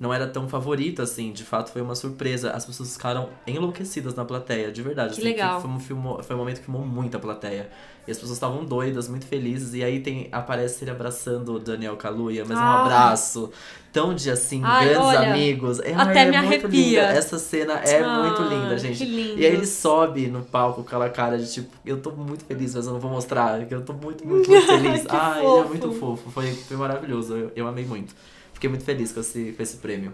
não era tão favorito, assim. De fato, foi uma surpresa. As pessoas ficaram enlouquecidas na plateia, de verdade. Que assim, legal. Foi um, filme, foi um momento que filmou muito a plateia. E as pessoas estavam doidas, muito felizes. E aí tem, aparece ele abraçando o Daniel Kaluuya, mas um Ah. abraço tão de, assim, Ai, grandes olha, amigos. É, até é me muito arrepia. linda. Essa cena é Ah, muito linda, gente. E aí ele sobe no palco com aquela cara de tipo, eu tô muito feliz, mas eu não vou mostrar, que eu tô muito, muito, muito *laughs* feliz. Ah, ele é muito fofo, foi, foi maravilhoso, eu, eu amei muito. Fiquei muito feliz com esse, com esse prêmio.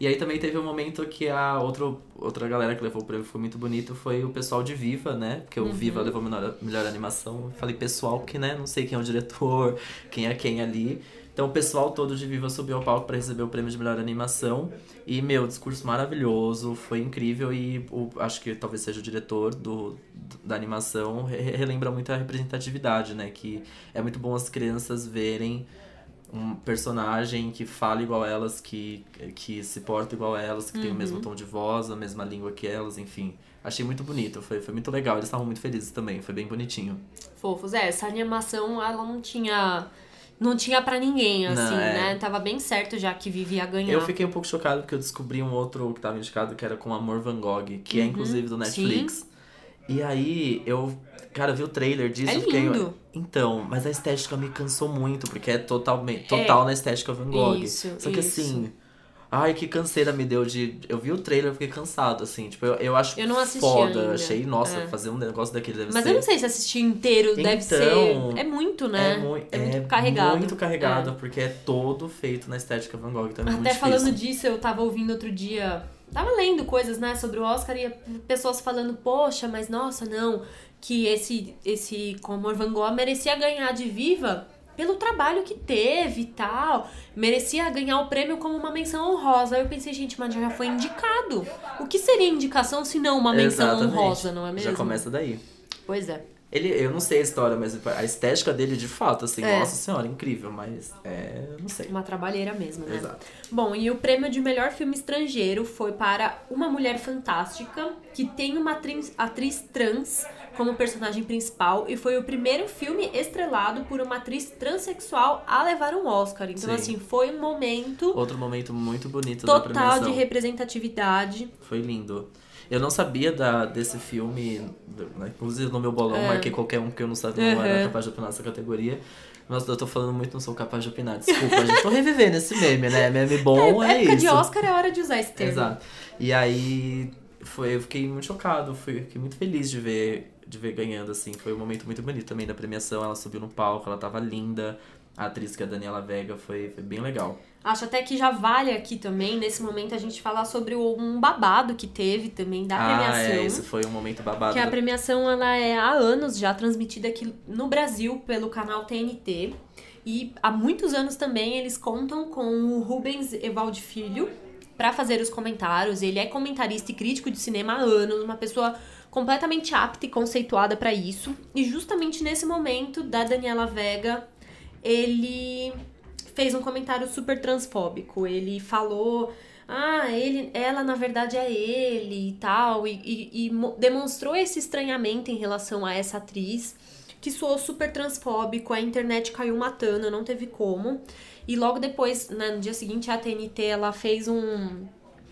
E aí também teve um momento que a outro, outra galera que levou o prêmio foi muito bonito, foi o pessoal de Viva, né? Porque o Uhum. Viva levou melhor, melhor animação. Falei pessoal, porque né, não sei quem é o diretor, quem é quem ali. Então o pessoal todo de Viva subiu ao palco para receber o prêmio de melhor animação. E, meu, discurso maravilhoso, foi incrível e o, acho que talvez seja o diretor do, da animação re- relembra muito a representatividade, né? Que é muito bom as crianças verem um personagem que fala igual elas, que, que se porta igual elas, que tem o mesmo tom de voz, a mesma língua que elas, enfim. Achei muito bonito, foi, foi muito legal. Eles estavam muito felizes também, foi bem bonitinho. Fofos. É, essa animação, ela não tinha. Não tinha pra ninguém, Não, assim, é. né? Tava bem certo já que Vivi ia ganhar. Eu fiquei um pouco chocado porque eu descobri um outro que tava indicado que era com Amor Van Gogh, que é Uhum, inclusive do Netflix. E aí eu, cara, eu vi o trailer disso É eu fiquei. lindo. Então, mas a estética me cansou muito, porque é totalmente total na estética Van Gogh. Isso, Só que isso. assim. Ai, que canseira me deu de. Eu vi o trailer e fiquei cansado, assim. Tipo, eu, eu acho Eu não assisti foda. ainda. Achei, nossa, É. fazer um negócio daquele deve Mas ser. eu não sei se assistir inteiro deve Então, ser. É muito, né? É, mui- É muito é carregado. muito carregado, porque é todo feito na estética Van Gogh. Então é muito Até falando difícil. disso, eu tava ouvindo outro dia. Tava lendo coisas, né, sobre o Oscar e pessoas falando, poxa, mas nossa, não, que esse, esse Comor Van Gogh merecia ganhar de viva pelo trabalho que teve e tal. Merecia ganhar o prêmio como uma menção honrosa. Aí eu pensei, gente, mas já foi indicado. O que seria indicação se não uma menção Exatamente. honrosa, não é mesmo? Já começa daí. Pois é. Ele, eu não sei a história, mas a estética dele, de fato, assim, É. nossa senhora, incrível, mas é. Não sei. Uma trabalheira mesmo, né? Exato. Bom, e o prêmio de melhor filme estrangeiro foi para Uma Mulher Fantástica, que tem uma atriz, atriz trans como personagem principal e foi o primeiro filme estrelado por uma atriz transexual a levar um Oscar. Então, Sim. assim, foi um momento Outro momento muito bonito da total de representatividade. Foi lindo. Eu não sabia da, desse filme, né, inclusive no meu bolão É. marquei qualquer um porque eu não sabia, não era Uhum. capaz de opinar nessa categoria. Mas eu tô falando muito, não sou capaz de opinar. Desculpa, gente. Tô revivendo esse meme, né? Meme bom é, época isso. de Oscar é hora de usar esse termo. Exato. E aí foi, eu fiquei muito chocado, fui, fiquei muito feliz de ver, de ver ganhando, assim. Foi um momento muito bonito também da premiação. Ela subiu no palco, ela tava linda. A atriz que é a Daniela Vega foi, foi bem legal. Acho até que já vale aqui também, nesse momento, a gente falar sobre um babado que teve também da ah, premiação. é, esse foi um momento babado. Que a premiação ela é há anos já transmitida aqui no Brasil pelo canal TNT. E há muitos anos também eles contam com o Rubens Evaldi Filho para fazer os comentários. Ele é comentarista e crítico de cinema há anos, uma pessoa completamente apta e conceituada para isso. E justamente nesse momento da Daniela Vega, ele fez um comentário super transfóbico. Ele falou ah, ele, ela na verdade é ele e tal, e, e- e mo- demonstrou esse estranhamento em relação a essa atriz, que soou super transfóbico, a internet caiu matando, não teve como. E logo depois, né, no dia seguinte, a TNT ela fez um,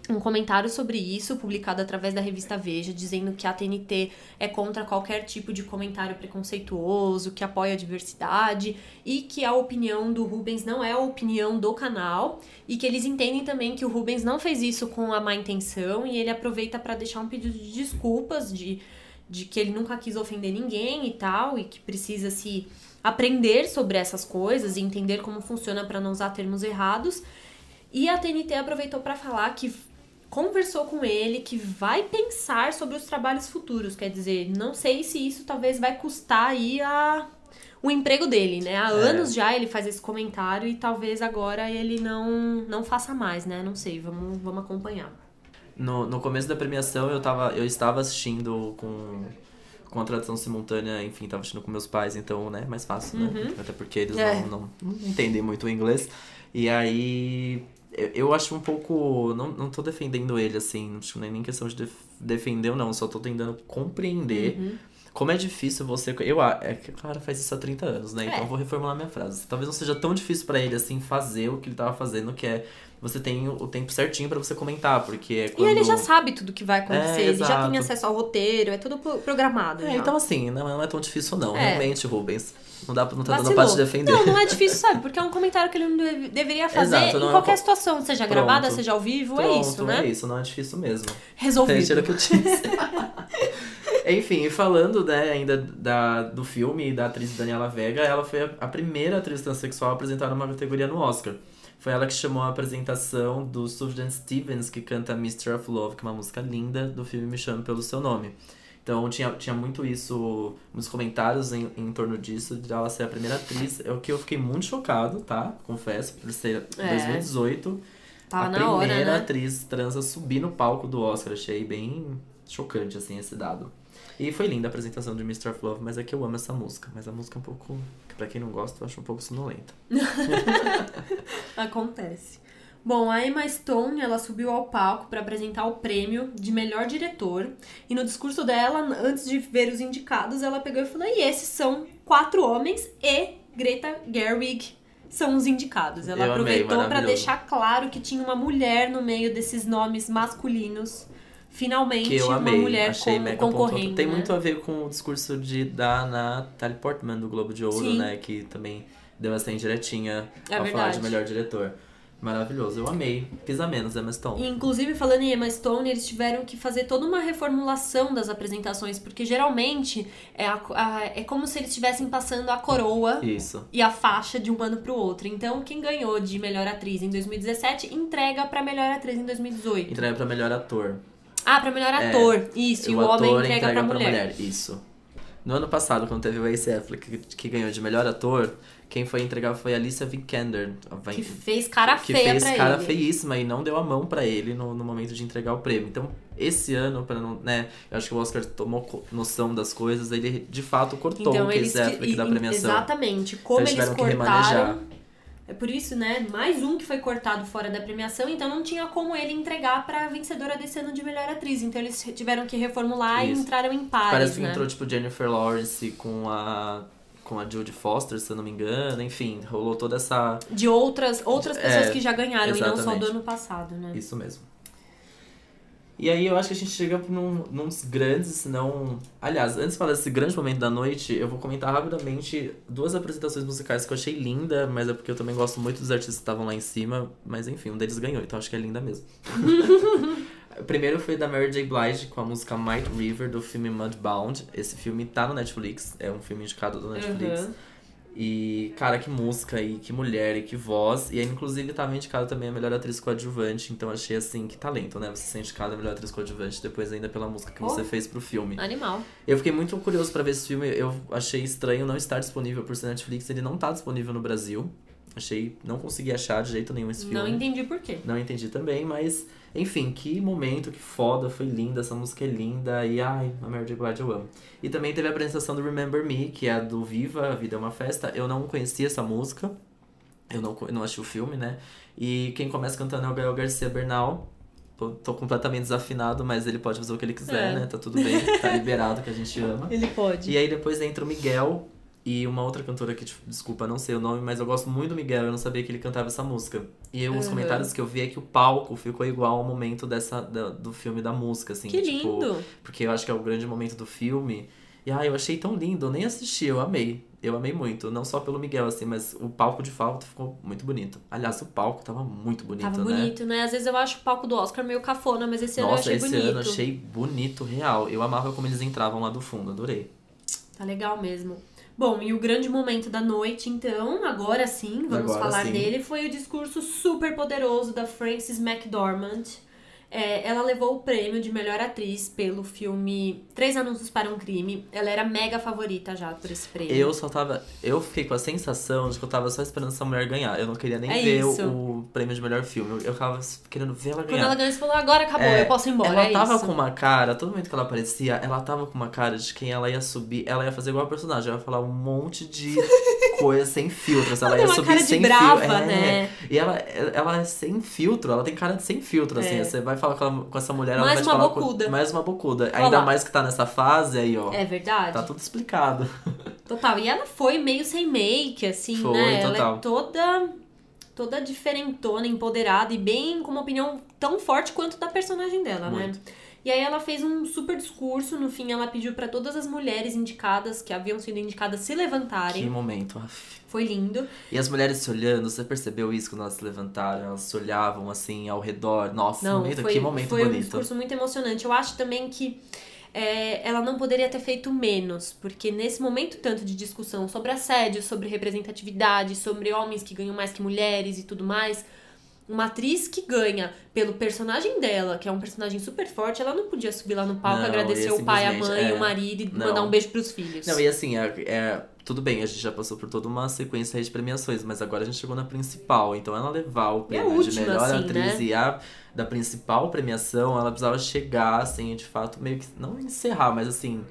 um comentário sobre isso, publicado através da revista Veja, dizendo que a TNT é contra qualquer tipo de comentário preconceituoso, que apoia a diversidade e que a opinião do Rubens não é a opinião do canal e que eles entendem também que o Rubens não fez isso com a má intenção e ele aproveita para deixar um pedido de desculpas de, de que ele nunca quis ofender ninguém e tal e que precisa se aprender sobre essas coisas e entender como funciona para não usar termos errados. E a TNT aproveitou para falar que conversou com ele, que vai pensar sobre os trabalhos futuros. Quer dizer, não sei se isso talvez vai custar aí a, o emprego dele, né? Há é. anos já ele faz esse comentário e talvez agora ele não, não faça mais, né? Não sei, vamos, vamos acompanhar. No, no começo da premiação eu, tava, eu estava assistindo com, com a tradução simultânea, enfim, estava assistindo com meus pais, então, né, mais fácil, né? uhum. né? Até porque eles é. não, não, não entendem muito o inglês. E aí eu, acho um pouco. Não, não tô defendendo ele, assim. Não é nem questão de def defender ou não. Só tô tentando compreender uhum. Como é difícil você. Eu, é que o cara faz isso há 30 anos, né? Então é. Então eu vou reformular minha frase. Talvez não seja tão difícil para ele, assim, fazer o que ele tava fazendo, que é você tem o tempo certinho para você comentar, porque é quando... E ele já sabe tudo que vai acontecer, é, ele já tem acesso ao roteiro, é tudo programado. É, então assim, não, não, é tão difícil não, é. realmente, Rubens. Não dá não tá dando pra te defender. Não, não é *laughs* difícil, sabe? Porque é um comentário que ele não deveria fazer Exato, em é qualquer é... situação, seja Pronto. gravada, seja ao vivo, é Pronto, é isso, né? É isso, não é difícil mesmo. Resolvido. Tira o que eu disse. *laughs* Enfim, falando né, ainda da, do filme da atriz Daniela Vega, ela foi a, a primeira atriz transexual a apresentar uma categoria no Oscar. Foi ela que chamou a apresentação do Sufjan Stevens, que canta Mystery of Love, que é uma música linda do filme Me Chame Pelo Seu Nome. Então tinha, tinha muito isso, muitos comentários em, em torno disso, de ela ser a primeira atriz. É o que eu fiquei muito chocado, tá? Confesso, por ser é. 2018. Tava a primeira hora, né? atriz trans a subir no palco do Oscar. Achei bem chocante, assim, esse dado. E foi linda a apresentação de Mr. of Love, mas é que eu amo essa música. Mas a música é um pouco, pra quem não gosta, eu acho um pouco sonolenta. *laughs* Acontece. Bom, a Emma Stone, ela subiu ao palco para apresentar o prêmio de melhor diretor. E no discurso dela, antes de ver os indicados, ela pegou e falou: "E esses são quatro homens e Greta Gerwig são os indicados". Ela Eu aproveitou para deixar claro que tinha uma mulher no meio desses nomes masculinos finalmente uma mulher Achei com, concorrendo. Tem né? muito a ver com o discurso de, da Natalie Portman do Globo de Ouro, Sim. né? Que também deu essa indiretinha é ao verdade. falar de melhor diretor. Maravilhoso, eu amei. Pisa menos Emma Stone. Inclusive, falando em Emma Stone, eles tiveram que fazer toda uma reformulação das apresentações, porque geralmente é, a, a, é como se eles estivessem passando a coroa Isso. e a faixa de um ano pro outro. Então, quem ganhou de melhor atriz em 2017 entrega para melhor atriz em 2018. Entrega para melhor ator. Ah, pra melhor é, ator. É, Isso, e o, homem entrega, entrega pra, pra mulher. mulher. Isso. No ano passado, quando teve o Ace Affleck, que, ganhou de melhor ator, quem foi entregar foi a Alicia Vikander. Que fez cara que feia fez cara ele. feíssima e não deu a mão para ele no, no momento de entregar o prêmio. Então, esse ano, para não, né, eu acho que o Oscar tomou noção das coisas, ele de fato cortou então, o Ace Affleck da premiação. Exatamente. Como então, eles, eles cortaram é por isso, né? Mais um que foi cortado fora da premiação, então não tinha como ele entregar pra vencedora desse ano de melhor atriz. Então eles tiveram que reformular isso. e entraram em pares. Parece que né? entrou, tipo, Jennifer Lawrence com a com a Jodie Foster, se eu não me engano, enfim, rolou toda essa. De outras, outras pessoas é, que já ganharam exatamente. e não só do ano passado, né? Isso mesmo. E aí eu acho que a gente chega num, nos grandes, se não. Aliás, antes de falar desse grande momento da noite, eu vou comentar rapidamente duas apresentações musicais que eu achei linda, mas é porque eu também gosto muito dos artistas que estavam lá em cima. Mas enfim, um deles ganhou, então acho que é linda mesmo. o *laughs* primeiro foi da Mary J. Blige com a música Might River do filme Mudbound. Esse filme tá no Netflix, é um filme indicado do Netflix. Uhum. E, cara, que música e que mulher e que voz. E aí, inclusive, tava indicada também a melhor atriz coadjuvante. Então, achei assim, que talento, né? Você ser indicada a melhor atriz coadjuvante depois ainda pela música que oh, você fez pro filme. Animal. Eu fiquei muito curioso para ver esse filme. Eu achei estranho não estar disponível por ser Netflix. Ele não tá disponível no Brasil. Achei, não consegui achar de jeito nenhum esse filme. Não entendi por quê. Não entendi também, mas enfim, que momento, que foda, foi linda, essa música é linda e ai, a Mary J. Blige eu amo. E também teve a apresentação do Remember Me, que é a do Viva, A Vida é uma Festa. Eu não conhecia essa música, eu não, eu não assisti o filme, né? E quem começa cantando é o Gael Garcia Bernal. Tô completamente desafinado, mas ele pode fazer o que ele quiser, é. né? Tá tudo bem, tá liberado que a gente *laughs* ama. Ele pode. E aí depois entra o Miguel, E uma outra cantora que, tipo, desculpa, não sei o nome, mas eu gosto muito do Miguel, eu não sabia que ele cantava essa música. E eu, os Uhum. comentários que eu vi é que o palco ficou igual ao momento dessa, da- do filme da música, assim. Que tipo, lindo! porque eu acho que é o grande momento do filme. E ah, eu achei tão lindo, eu nem assisti, eu amei. Eu amei muito, não só pelo Miguel, assim, mas o palco de fato ficou muito bonito. Aliás, o palco tava muito bonito, Tava né? bonito, né? Às vezes eu acho o palco do Oscar meio cafona, mas esse ano eu Nossa, achei esse bonito. ano eu achei bonito, real. Eu amava como eles entravam lá do fundo, adorei. Tá legal mesmo. Bom, e o grande momento da noite, então, agora sim, vamos Agora falar sim. dele, foi o discurso super poderoso da Frances McDormand. É, ela levou o prêmio de melhor atriz pelo filme Três Anúncios para um Crime. Ela era mega favorita já por esse prêmio. Eu só tava. Eu fiquei com a sensação de que eu tava só esperando essa mulher ganhar. Eu não queria nem É ver o, isso. o prêmio de melhor filme. Eu, tava querendo ver ela Quando ganhar. ela ganhou, você falou, agora acabou, É, eu posso ir embora. Ela é tava isso. com uma cara, todo momento que ela aparecia, ela tava com uma cara de quem ela ia subir. Ela ia fazer igual a personagem, ela ia falar um monte de *laughs* coisa sem filtros. Ela, Ela ia uma subir cara de sem brava, filtro. né? E ela, ela é sem filtro, ela tem cara de sem filtro, assim. É. Você vai falar com, ela- com essa mulher, ela Mais vai te uma falar com- bocuda. mais uma bocuda. Olha Ainda mais que tá nessa fase aí, ó. É verdade. Tá tudo explicado. *laughs* Total. E ela foi meio sem make, assim, Foi, né? Ela total. é toda toda diferentona, empoderada e bem com uma opinião tão forte quanto da personagem dela, né? E aí ela fez um super discurso, no fim ela pediu pra todas as mulheres indicadas que haviam sido indicadas se Que levantarem. momento. Aff. Foi lindo. E as mulheres se olhando, você percebeu isso quando elas se levantaram? Elas se olhavam assim ao redor. Nossa, Não, momento, foi, que momento foi um bonito. discurso muito emocionante. Eu acho também que é, ela não poderia ter feito menos, porque nesse momento tanto de discussão sobre assédio, sobre representatividade, sobre homens que ganham mais que mulheres e tudo mais, uma atriz que ganha pelo personagem dela, que é um personagem super forte, ela não podia subir lá no palco, Não, agradecer o pai, a mãe, é, o marido e não. mandar um beijo pros filhos. Não, e assim, é, é- tudo bem, a gente já passou por toda uma sequência de premiações, mas agora a gente chegou na principal. Então ela levar o a prêmio de última, melhor assim, atriz né? e a da principal premiação, ela precisava chegar, assim, de fato, meio que. Não encerrar, mas assim.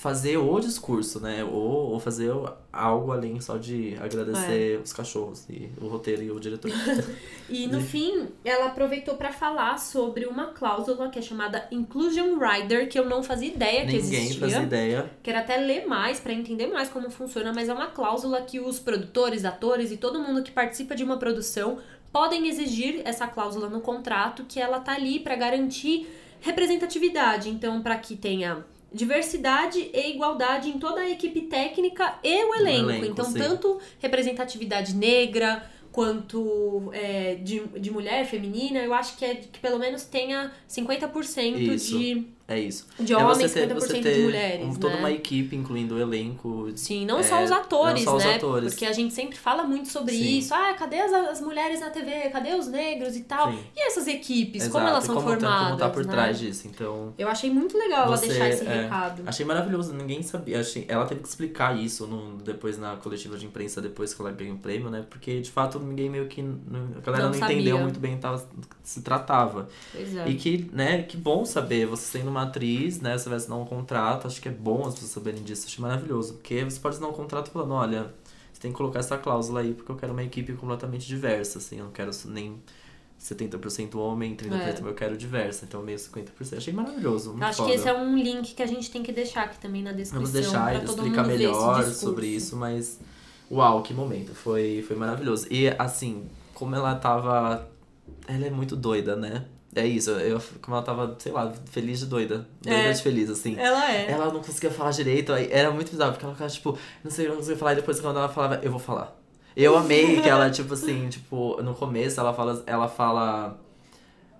Fazer o discurso, né? Ou, ou fazer algo além só de agradecer É. os cachorros e o roteiro e o diretor. *laughs* E no E- fim, ela aproveitou pra falar sobre uma cláusula que é chamada Inclusion Rider, que eu não fazia ideia que Ninguém existia. fazia ideia. Quero até ler mais pra entender mais como funciona, mas é uma cláusula que os produtores, atores e todo mundo que participa de uma produção podem exigir essa cláusula no contrato, que ela tá ali pra garantir representatividade. Então, pra que tenha diversidade e igualdade em toda a equipe técnica e o elenco. elenco, então, sim. tanto representatividade negra quanto é, de, de mulher feminina, eu acho que é que pelo menos tenha 50% Isso. de, É isso. de é homens, você ter, 50% você de ter mulheres. um- toda né? uma equipe, incluindo o elenco. Sim, não É, só os atores, não só os né? atores. Porque a gente sempre fala muito sobre Sim. isso. Ah, cadê as, as mulheres na TV? Cadê os negros e tal? Sim. E essas equipes, Exato, como elas são como formadas, Tá, como tá por né? trás disso. Então, Eu achei muito legal ela Você, deixar esse é, recado. achei maravilhoso. Ninguém sabia. Achei, ela teve que explicar isso no, depois na coletiva de imprensa, depois que ela ganhou o prêmio, né? Porque, de fato, ninguém meio que... não- A galera Não não, entendeu muito bem o que se tratava. Pois é. E que, né, que bom saber. Você sendo uma atriz, né? Você vai assinar um contrato. Acho que é bom as pessoas saberem disso. Achei maravilhoso. Porque você pode assinar um contrato falando, olha... Você tem que colocar essa cláusula aí, porque eu quero uma equipe completamente diversa, assim. Eu não quero nem 70% homem, 30% eu quero diversa. Então, meio 50%. Achei maravilhoso. Acho foda. que esse é um link que a gente tem que deixar aqui também na descrição. Vamos deixar ele todo explicar melhor sobre isso, mas. Uau, que momento. Foi, foi maravilhoso. E assim, como ela tava. Ela é muito doida, né? É isso, eu, como ela tava, sei lá, feliz de doida. Doida É. de feliz, assim. Ela é. Ela não conseguia falar direito, era muito bizarro, porque ela ficava, tipo, não sei, eu não conseguia falar, e depois quando ela falava, eu vou falar. Eu amei que ela, tipo assim, tipo, no começo ela fala, ela fala.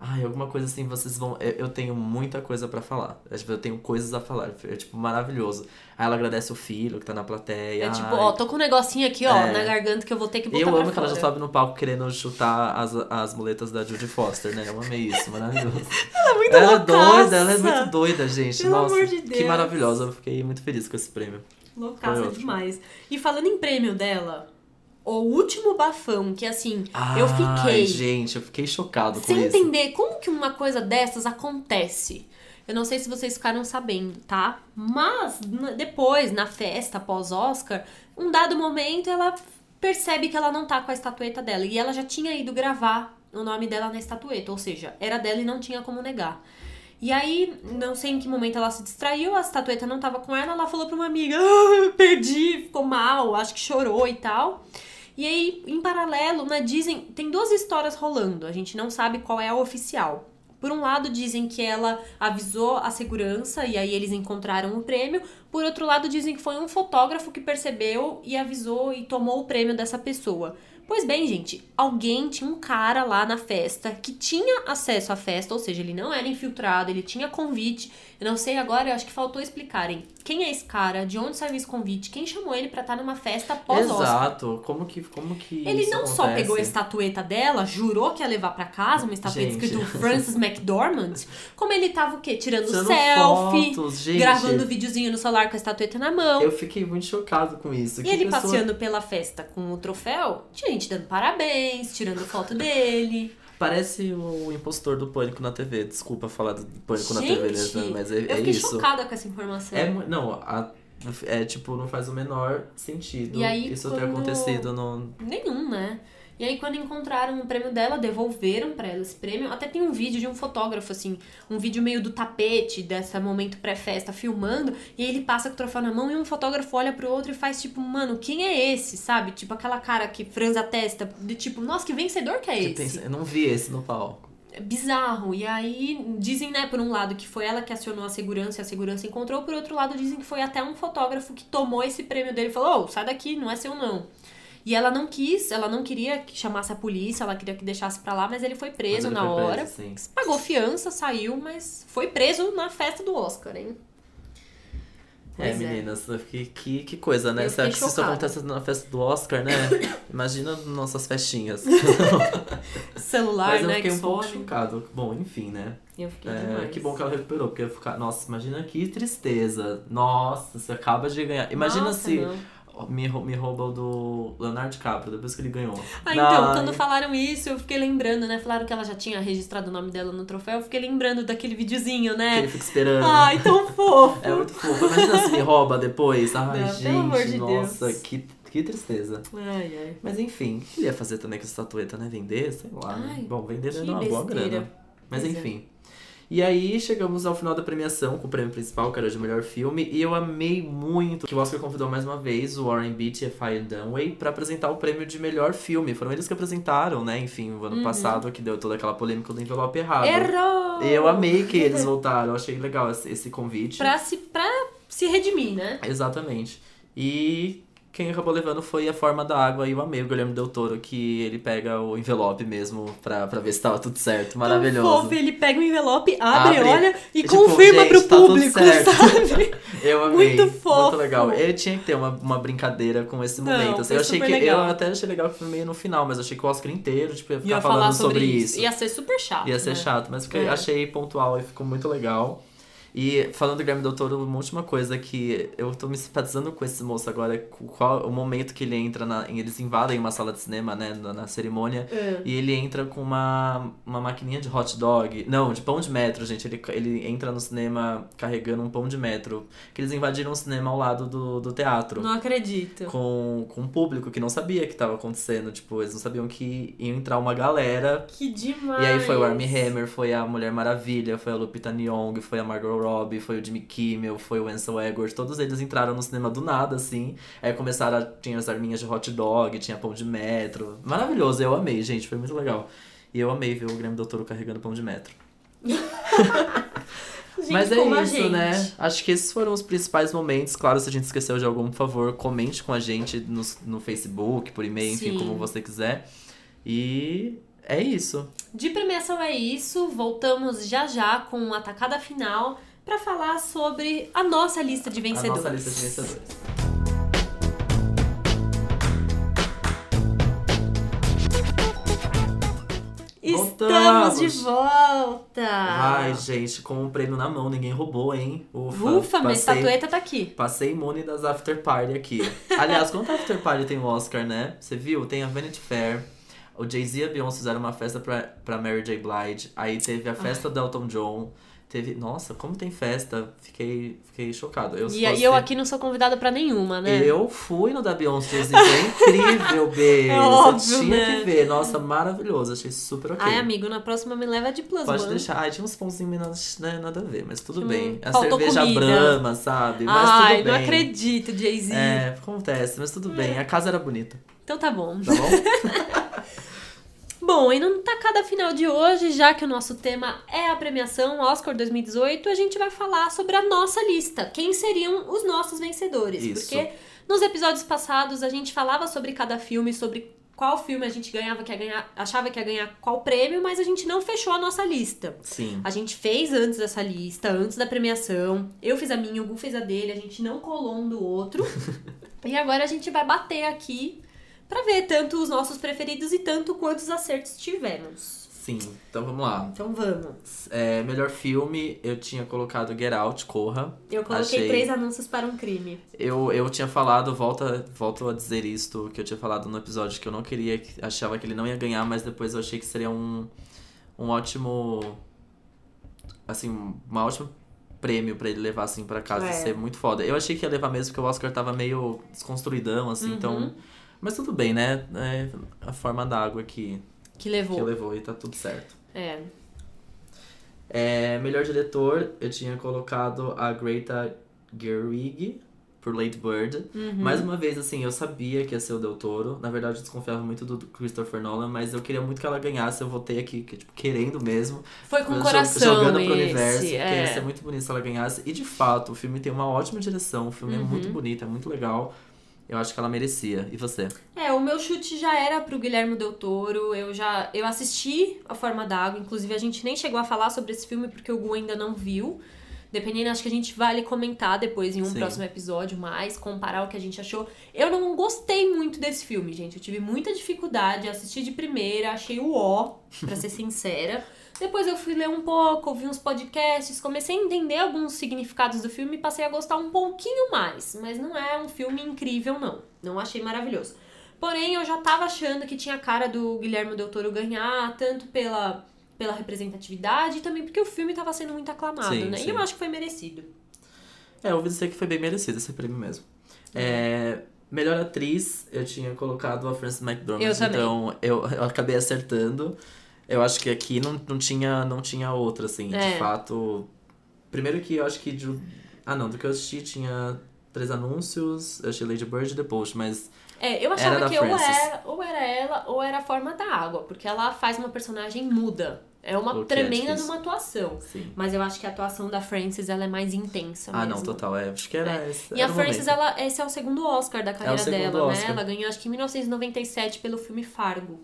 Ai, alguma coisa assim, vocês vão. Eu, tenho muita coisa pra falar. É, tipo, eu tenho coisas a falar. É, tipo, maravilhoso. Aí ela agradece o filho que tá na plateia. É tipo, ai. ó, tô com um negocinho aqui, ó, É. na garganta que eu vou ter que botar Eu amo que ela já sobe no palco querendo chutar as, as muletas da Judy Foster, né? Eu amei isso, maravilhoso. *laughs* Ela é muito ela é loucaça. doida, ela é muito doida, gente. Pelo Nossa, amor de que Deus. maravilhosa. Eu fiquei muito feliz com esse prêmio. Loucaça demais. E falando em prêmio dela, o último bafão, que assim, Ai, eu fiquei gente, eu fiquei chocado com sem isso. entender como que uma coisa dessas acontece. Eu não sei se vocês ficaram sabendo, tá? Mas depois, na festa pós-Oscar, um dado momento ela percebe que ela não tá com a estatueta dela. E ela já tinha ido gravar o nome dela na estatueta, ou seja, era dela e não tinha como negar. E aí, não sei em que momento ela se distraiu, a estatueta não tava com ela, ela falou pra uma amiga, ah, perdi, ficou mal, acho que chorou e tal. E aí, em paralelo, né, dizem, tem duas histórias rolando, a gente não sabe qual é a oficial. Por um lado, dizem que ela avisou a segurança e aí eles encontraram o prêmio. Por outro lado, dizem que foi um fotógrafo que percebeu e avisou e tomou o prêmio dessa pessoa. Pois bem, gente, alguém tinha um cara lá na festa que tinha acesso à festa, ou seja, ele não era infiltrado, ele tinha convite. Eu não sei agora, eu acho que faltou explicarem quem é esse cara, de onde saiu esse convite, quem chamou ele para estar numa festa pós-Oscar. Exato, como que, como que Ele não acontece? só pegou a estatueta dela, jurou que ia levar para casa uma estatueta Gente. escrito Francis McDormand, como ele tava o quê? Tirando Tirando selfie, fotos, gravando videozinho no celular com a estatueta na mão. Eu fiquei muito chocado com isso. E Que ele pessoa- passeando pela festa com o troféu, gente dando parabéns, tirando foto dele. Parece o impostor do Pânico na TV. Desculpa falar do Pânico na Gente, TV, né? Mas é, Eu é fiquei isso. chocada com essa informação. É, não, a- é tipo, não faz o menor sentido aí, isso ter acontecido no. Nenhum, né? E aí, quando encontraram o prêmio dela, devolveram pra ela esse prêmio. Até tem um vídeo de um fotógrafo, assim, um vídeo meio do tapete, dessa momento pré-festa, filmando. E aí ele passa com o troféu na mão e um fotógrafo olha pro outro e faz tipo, mano, quem é esse, sabe? Tipo aquela cara que franza a testa, de tipo, nossa, que vencedor que é esse? pensa- eu não vi esse no palco. É bizarro. E aí dizem, né, por um lado que foi ela que acionou a segurança e a segurança encontrou, por outro lado dizem que foi até um fotógrafo que tomou esse prêmio dele e falou: "Ô, sai daqui, não é seu não". E ela não quis, ela não queria que chamasse a polícia, ela queria que deixasse pra lá, mas ele foi preso ele na foi hora. preso. Pagou fiança, saiu, mas foi preso na festa do Oscar, hein? É, é. meninas, que, que, que coisa, né? Será que isso acontece na festa do Oscar, né? *coughs* Imagina nossas festinhas. *laughs* Celular, Mas eu né? fiquei que um pouco chocado. Bom, enfim, né? Eu fiquei É, demais. que bom que ela recuperou, porque eu ia ficar. Nossa, imagina que tristeza. Nossa, você acaba de ganhar. Imagina Nossa, se não. Me, me rouba o do Leonardo DiCaprio depois que ele ganhou. Ah, então, Ai, quando falaram isso, eu fiquei lembrando, né? Falaram que ela já tinha registrado o nome dela no troféu, eu fiquei lembrando daquele videozinho, que né? ele fica esperando. Ai, tão *laughs* fofo. É muito fofo. Imagina se me rouba depois. Ai, Não, gente, de nossa, Deus. que, que tristeza. Ai, ai. Mas enfim, o que ele ia fazer também com essa estatueta, né? Vender, sei lá. né? Ai, Bom, vender que é uma boa grana. Mas Pois é. E aí chegamos ao final da premiação com o prêmio principal, que era de melhor filme, e eu amei muito que o Oscar convidou mais uma vez o Warren Beatty e a Faye Dunaway pra apresentar o prêmio de melhor filme. Foram eles que apresentaram, né? Enfim, o ano Uhum. passado que deu toda aquela polêmica do envelope errado. Errou! Eu amei que eles *laughs* voltaram, eu achei legal esse, esse convite. Pra se, pra se redimir, né? Exatamente. E quem acabou levando foi a forma da água e eu amei o Guilherme Del Toro, que ele pega o envelope mesmo pra, pra ver se tava tudo certo. Maravilhoso. Tão fofo, ele pega o envelope, abre, Abre, olha e tipo, confirma gente, pro tá público, sabe? *laughs* Eu amei. Muito fofo. Muito legal. Ele tinha que ter uma, uma brincadeira com esse Não, momento. assim. eu achei que. legal. Eu até achei legal que foi meio no final, mas achei que o Oscar inteiro, tipo, ia ficar Ia falando falar sobre, isso. Ia ser super chato. Ia ser né? chato, mas É. achei pontual e ficou muito legal. E falando do Guilherme Del Toro, uma última coisa que eu tô me simpatizando com esse moço agora, qual o momento que ele entra na. Eles invadem uma sala de cinema, né, na, na cerimônia. É. E ele entra com uma, uma maquininha de hot dog. Não, de pão de metro, gente. Ele, ele entra no cinema carregando um pão de metro. Que eles invadiram o cinema ao lado do, do teatro. Não acredito. Com, com um público que não sabia que tava acontecendo. Tipo, eles não sabiam que ia entrar uma galera Que demais. e aí foi o Armie Hammer, foi a Mulher Maravilha, foi a Lupita Nyong'o, foi a Margot Robbie, foi o Jimmy Kimmel, foi o Ansel Elgort. Todos eles entraram no cinema do nada, assim. Aí começaram a... Tinha as arminhas de hot dog, tinha pão de metro. Maravilhoso, eu amei, gente. Foi muito legal. E eu amei ver o Grêmio Doutor carregando pão de metro. *laughs* Gente Mas é a isso, né? Acho que esses foram os principais momentos. Claro, se a gente esqueceu de algum, por favor, comente com a gente no, no Facebook, por e-mail, enfim, como você quiser. E é isso. De premiação é isso. Voltamos já já com uma atacada final pra falar sobre a nossa lista de A vencedores. nossa lista de vencedores. Estamos de volta! Ai, gente, com o prêmio na mão, ninguém roubou, hein? Ufa, Ufa, minha passei, estatueta tá aqui. passei imune das after party aqui. *laughs* Aliás, quanto after party tem o Oscar, né? Você viu? Tem a Vanity Fair. O Jay-Z e a Beyoncé fizeram uma festa pra, pra Mary J. Blige. Aí teve a festa do Elton John. Teve. Nossa, como tem festa. Fiquei, fiquei chocado. Eu, E, fosse- e eu aqui não sou convidada pra nenhuma, né? Eu fui no da Beyoncé, é incrível, *laughs* B. É Você óbvio, tinha né? que ver. Nossa, maravilhoso. Achei super ok. Ai, amigo, na próxima me leva de plus Pode one. deixar. Ai, tinha uns pãozinhos né, nada a ver, mas tudo Hum, bem. A cerveja comida. Brahma, sabe? Mas Ai, tudo bem. não acredito, Jay-Z. É, acontece, mas tudo bem. A casa era bonita, Então tá bom. tá bom? *laughs* Bom, e no tacada final de hoje, já que o nosso tema é a premiação Oscar 2018, a gente vai falar sobre a nossa lista. Quem seriam os nossos vencedores? Isso. Porque nos episódios passados a gente falava sobre cada filme, sobre qual filme a gente ganhava que ia ganhar, achava que ia ganhar qual prêmio, mas a gente não fechou a nossa lista. Sim. A gente fez antes dessa lista, antes da premiação. Eu fiz a minha, o Gu fez a dele, a gente não colou um do outro. *laughs* e agora a gente vai bater aqui pra ver tanto os nossos preferidos e tanto quantos acertos tivemos. Sim, então vamos lá. Então vamos. É, melhor filme, eu tinha colocado Get Out, Corra. Eu coloquei Achei- três anúncios para um crime. Eu, eu tinha falado, volta, volto a dizer isto, que eu tinha falado no episódio que eu não queria, que achava que ele não ia ganhar, mas depois eu achei que seria um, um ótimo. Assim, uma ótima prêmio pra ele levar assim pra casa É. ser muito foda. Eu achei que ia levar mesmo porque o Oscar tava meio desconstruidão, assim, Uhum. então. Mas tudo bem, né? É a forma da água que, Que que levou. levou e tá tudo certo. É. É, melhor diretor, eu tinha colocado a Greta Gerwig por Late Bird. Uhum. Mais uma vez, assim, eu sabia que ia ser o Del Toro. Na verdade, eu desconfiava muito do Christopher Nolan, mas eu queria muito que ela ganhasse. Eu votei aqui, tipo, querendo mesmo. Foi com Jo- coração Jogando esse. pro universo, porque ia é. ser muito bonito se ela ganhasse. E, de fato, o filme tem uma ótima direção. O filme Uhum. é muito bonito, é muito legal. Eu acho que ela merecia. E você? É, o meu chute já era pro Guilherme Del Toro. Eu já eu assisti A Forma d'Água. Inclusive, a gente nem chegou a falar sobre esse filme porque o Gu ainda não viu. Dependendo, acho que a gente vale comentar depois em um Sim. próximo episódio mais, comparar o que a gente achou. Eu não gostei muito desse filme, gente. Eu tive muita dificuldade, assisti de primeira, achei o ó, pra ser sincera. Depois eu fui ler um pouco, ouvi uns podcasts, comecei a entender alguns significados do filme e passei a gostar um pouquinho mais. Mas não é um filme incrível, não. Não achei maravilhoso. Porém, eu já tava achando que tinha a cara do Guilherme Del Toro ganhar, tanto pela, pela representatividade e também porque o filme tava sendo muito aclamado, Sim, né? sim. E eu acho que foi merecido. É, eu ouvi dizer que foi bem merecido esse prêmio mesmo. É, melhor atriz, eu tinha colocado a Frances McDormand. Eu. Então, eu, eu acabei acertando. Eu acho que aqui não, não, tinha, não tinha outra, assim. É. De fato. Primeiro que eu acho que. de- ah, não. Do que eu assisti tinha três anúncios. Eu achei Lady Bird e The Post, mas. É, eu achava que ou era, ou era ela ou era a forma da água, porque ela faz uma personagem muda. É uma é tremenda de difícil. uma atuação. Sim. Mas eu acho que a atuação da Frances ela é mais intensa Ah, mesmo. não, total. É, acho que era. É. esse- E a era o Frances, momento. ela, esse é o segundo Oscar da carreira segundo dela, né? Oscar. Ela ganhou acho que em 1997 pelo filme Fargo.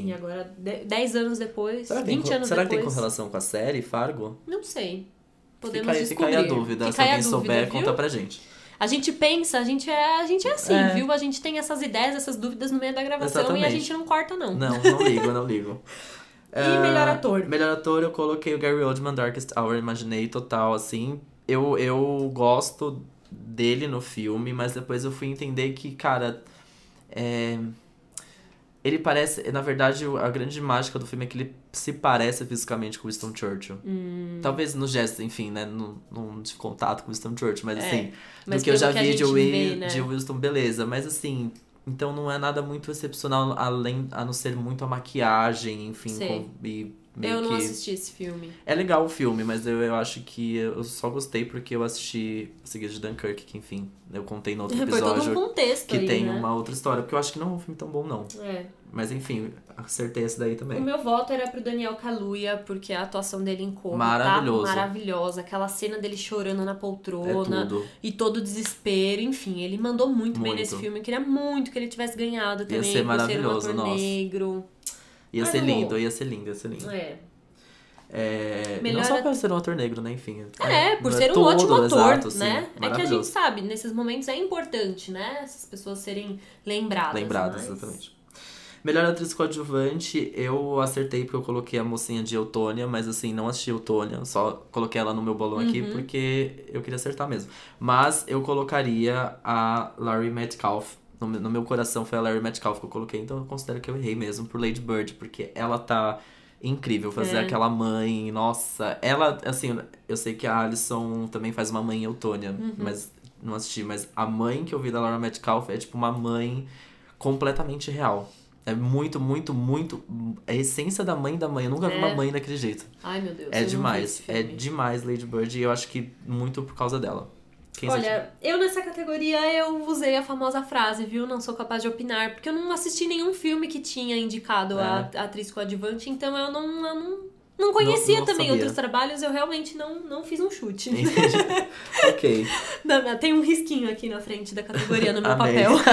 Sim. E agora, de- 10 anos depois, Será que, tem, 20 co- anos será que depois. tem correlação com a série Fargo? Não sei. Podemos fica, aí, fica descobrir. aí a dúvida. Fica Se alguém dúvida, souber, viu? conta pra gente. A gente pensa, a gente é, a gente é assim, É. viu? A gente tem essas ideias, essas dúvidas no meio da gravação e a Exatamente. gente não corta, não. Não, não ligo, não ligo. *laughs* E melhor ator? Melhor ator, eu coloquei o Gary Oldman, Darkest Hour, imaginei total, assim. Eu, eu gosto dele no filme, mas depois eu fui entender que, cara, é... Ele parece, na verdade, a grande mágica do filme é que ele se parece fisicamente com o Winston Churchill. Hum. Talvez no gesto, enfim, né? No, no de contato com o Winston Churchill, mas É, assim, mas do que eu já que vi de, vê, né? de Winston, beleza. Mas assim, então não é nada muito excepcional, além a não ser muito a maquiagem, enfim, com, e meio Eu não que. assisti esse filme. É legal o filme, mas eu, eu acho que eu só gostei porque eu assisti a seguida de Dunkirk, que enfim, eu contei no outro *laughs* Foi todo um episódio. contexto Que aí, tem né? uma outra história, porque eu acho que não é um filme tão bom, não. É. Mas enfim, acertei esse daí O também. meu voto era pro Daniel Kaluuya, porque a atuação dele em Corra Maravilhoso. tá maravilhosa. Aquela cena dele chorando na É poltrona tudo. e todo o desespero. Enfim, ele mandou muito, bem Muito. nesse filme. Eu queria muito que ele tivesse ganhado Ia também ser por ser um maravilhoso, nossa. negro. Ia Mas ser não lindo, ia ser lindo, ia ser lindo. É. É, Melhor não só por ser um ator negro, né? Enfim. É, por não ser um ótimo ator, exato, né? É que a gente sabe, nesses momentos é importante, né? Essas pessoas serem lembradas. Lembradas, mas- exatamente. Melhor atriz coadjuvante, eu acertei porque eu coloquei a mocinha de Eutônia, mas assim, não assisti Eutônia, só coloquei ela no meu bolão aqui Uhum. porque eu queria acertar mesmo. Mas eu colocaria a Larry Metcalf. No, meu- no meu coração foi a Larry Metcalf que eu coloquei, então eu considero que eu errei mesmo por Lady Bird, porque ela tá incrível fazer É. aquela mãe. Nossa, ela, assim, eu sei que a Alison também faz uma mãe em Eutônia, Uhum. mas não assisti. Mas a mãe que eu vi da Laura Metcalf é tipo uma mãe completamente real. É muito, muito, muito. É a essência da mãe da mãe. Eu nunca vi É. uma mãe daquele jeito. Ai, meu Deus. eu É vi demais. É demais Lady Bird e eu acho que muito por causa dela. Quem Olha, eu nessa categoria eu usei a famosa frase, viu? Não sou capaz de opinar, porque eu não assisti nenhum filme que tinha indicado a, a atriz coadjuvante, então eu não, eu não, não conhecia É. não também sabia. outros trabalhos, eu realmente não, não fiz um chute. Entendi. *laughs* ok. Não, Tem um risquinho aqui na frente da categoria no meu papel. *laughs*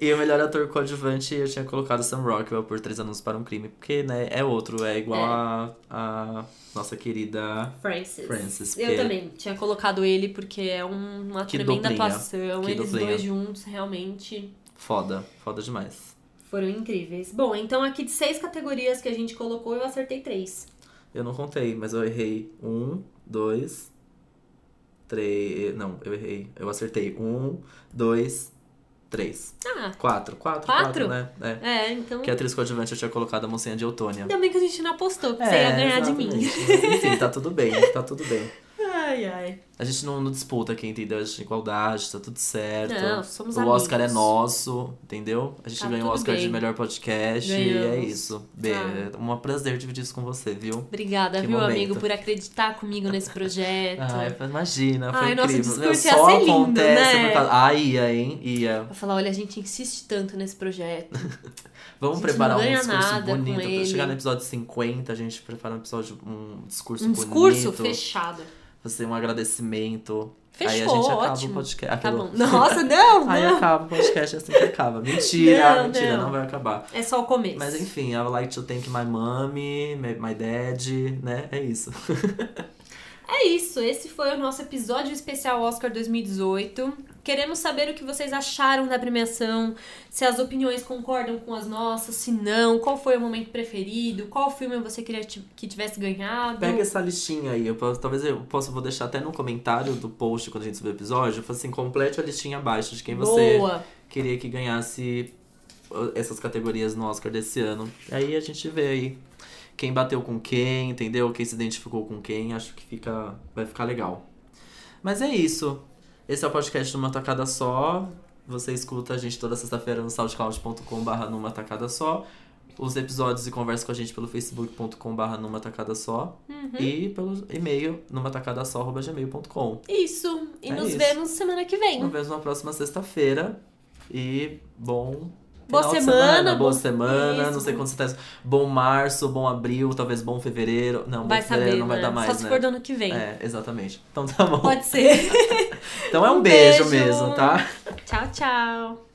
E o melhor ator coadjuvante eu tinha colocado Sam Rockwell por Três Anos para um Crime, porque, né, é outro, é igual É. A, a nossa querida Francis. Francis. Eu também tinha colocado ele porque é um- uma Que tremenda duplinha. atuação. Que Eles dois juntos realmente Foda, foda demais. Foram incríveis. Bom, então aqui de seis categorias que a gente colocou, eu acertei três. Eu não contei, mas eu errei um, dois, três. Não, eu errei. Eu acertei um, dois, três. Ah, Quatro. Quatro, Quatro? quatro, né? É. é, então. Que a atriz coadjuvante eu tinha colocado a mocinha de Eutônia. Ainda bem que a gente não apostou, porque você ia ganhar de mim. É, exatamente. Enfim, tá tudo bem, tá tudo bem. *laughs* Ai, ai. A gente não, não disputa aqui, entendeu? A gente tem igualdade, tá tudo certo. Não, somos o amigos. Oscar é nosso, entendeu? A gente Tá ganhou o Oscar de bem. melhor podcast e é Ganhamos. isso. Bê, Ah. É um prazer dividir isso com você, viu? Obrigada, Que viu, momento. amigo, por acreditar comigo nesse projeto. *laughs* Ai, imagina, foi Ai, nosso incrível. Meu, discurso ia só lindo, acontece né? por causa. Ah, ia, hein? Ia. Pra falar, olha, a gente insiste tanto nesse projeto. *laughs* Vamos preparar um discurso bonito. Pra chegar no episódio 50, a gente prepara um episódio, um discurso Um discurso bonito. fechado. Fazer um agradecimento. Fechou, Aí a gente acaba ótimo. o podcast. Tá Aquilo-. Nossa, *laughs* não, Aí não. acaba o podcast, é assim que acaba. Mentira, Não, mentira, não. não. vai acabar. É só o começo. Mas enfim, I would like to thank my mommy, my my dad, né? É isso. *laughs* É isso, esse foi o nosso episódio especial Oscar 2018. Queremos saber o que vocês acharam da premiação, se as opiniões concordam com as nossas, se não, qual foi o momento preferido, qual filme você queria que tivesse ganhado. Pega essa listinha aí. Eu posso, talvez eu possa, vou deixar até no comentário do post quando a gente subir o episódio. Assim, complete a listinha abaixo de quem você Boa. queria que ganhasse essas categorias no Oscar desse ano. Aí a gente vê aí quem bateu com quem, entendeu? Quem se identificou com quem. Acho que fica, vai ficar legal. Mas é isso. Esse é o podcast numa tacada só. Você escuta a gente toda sexta-feira no soundcloud.com/barra numa tacada só. Os episódios e conversa com a gente pelo facebook.com/barra numa tacada só. Uhum. E pelo e-mail numa tacada só@gmail.com. Isso. E É nos isso. vemos semana que vem. Nos vemos na próxima sexta-feira. E bom. Boa final de semana, boa semana. isso. Não sei quando você tá. Bom março, bom abril, talvez bom fevereiro. Não, Vai bom fevereiro saber, não vai né? dar mais, Só se né? for do ano que vem. É, exatamente. Então tá bom. Pode ser. *laughs* Então é um, Um beijo, beijo. mesmo, tá? tchau, tchau.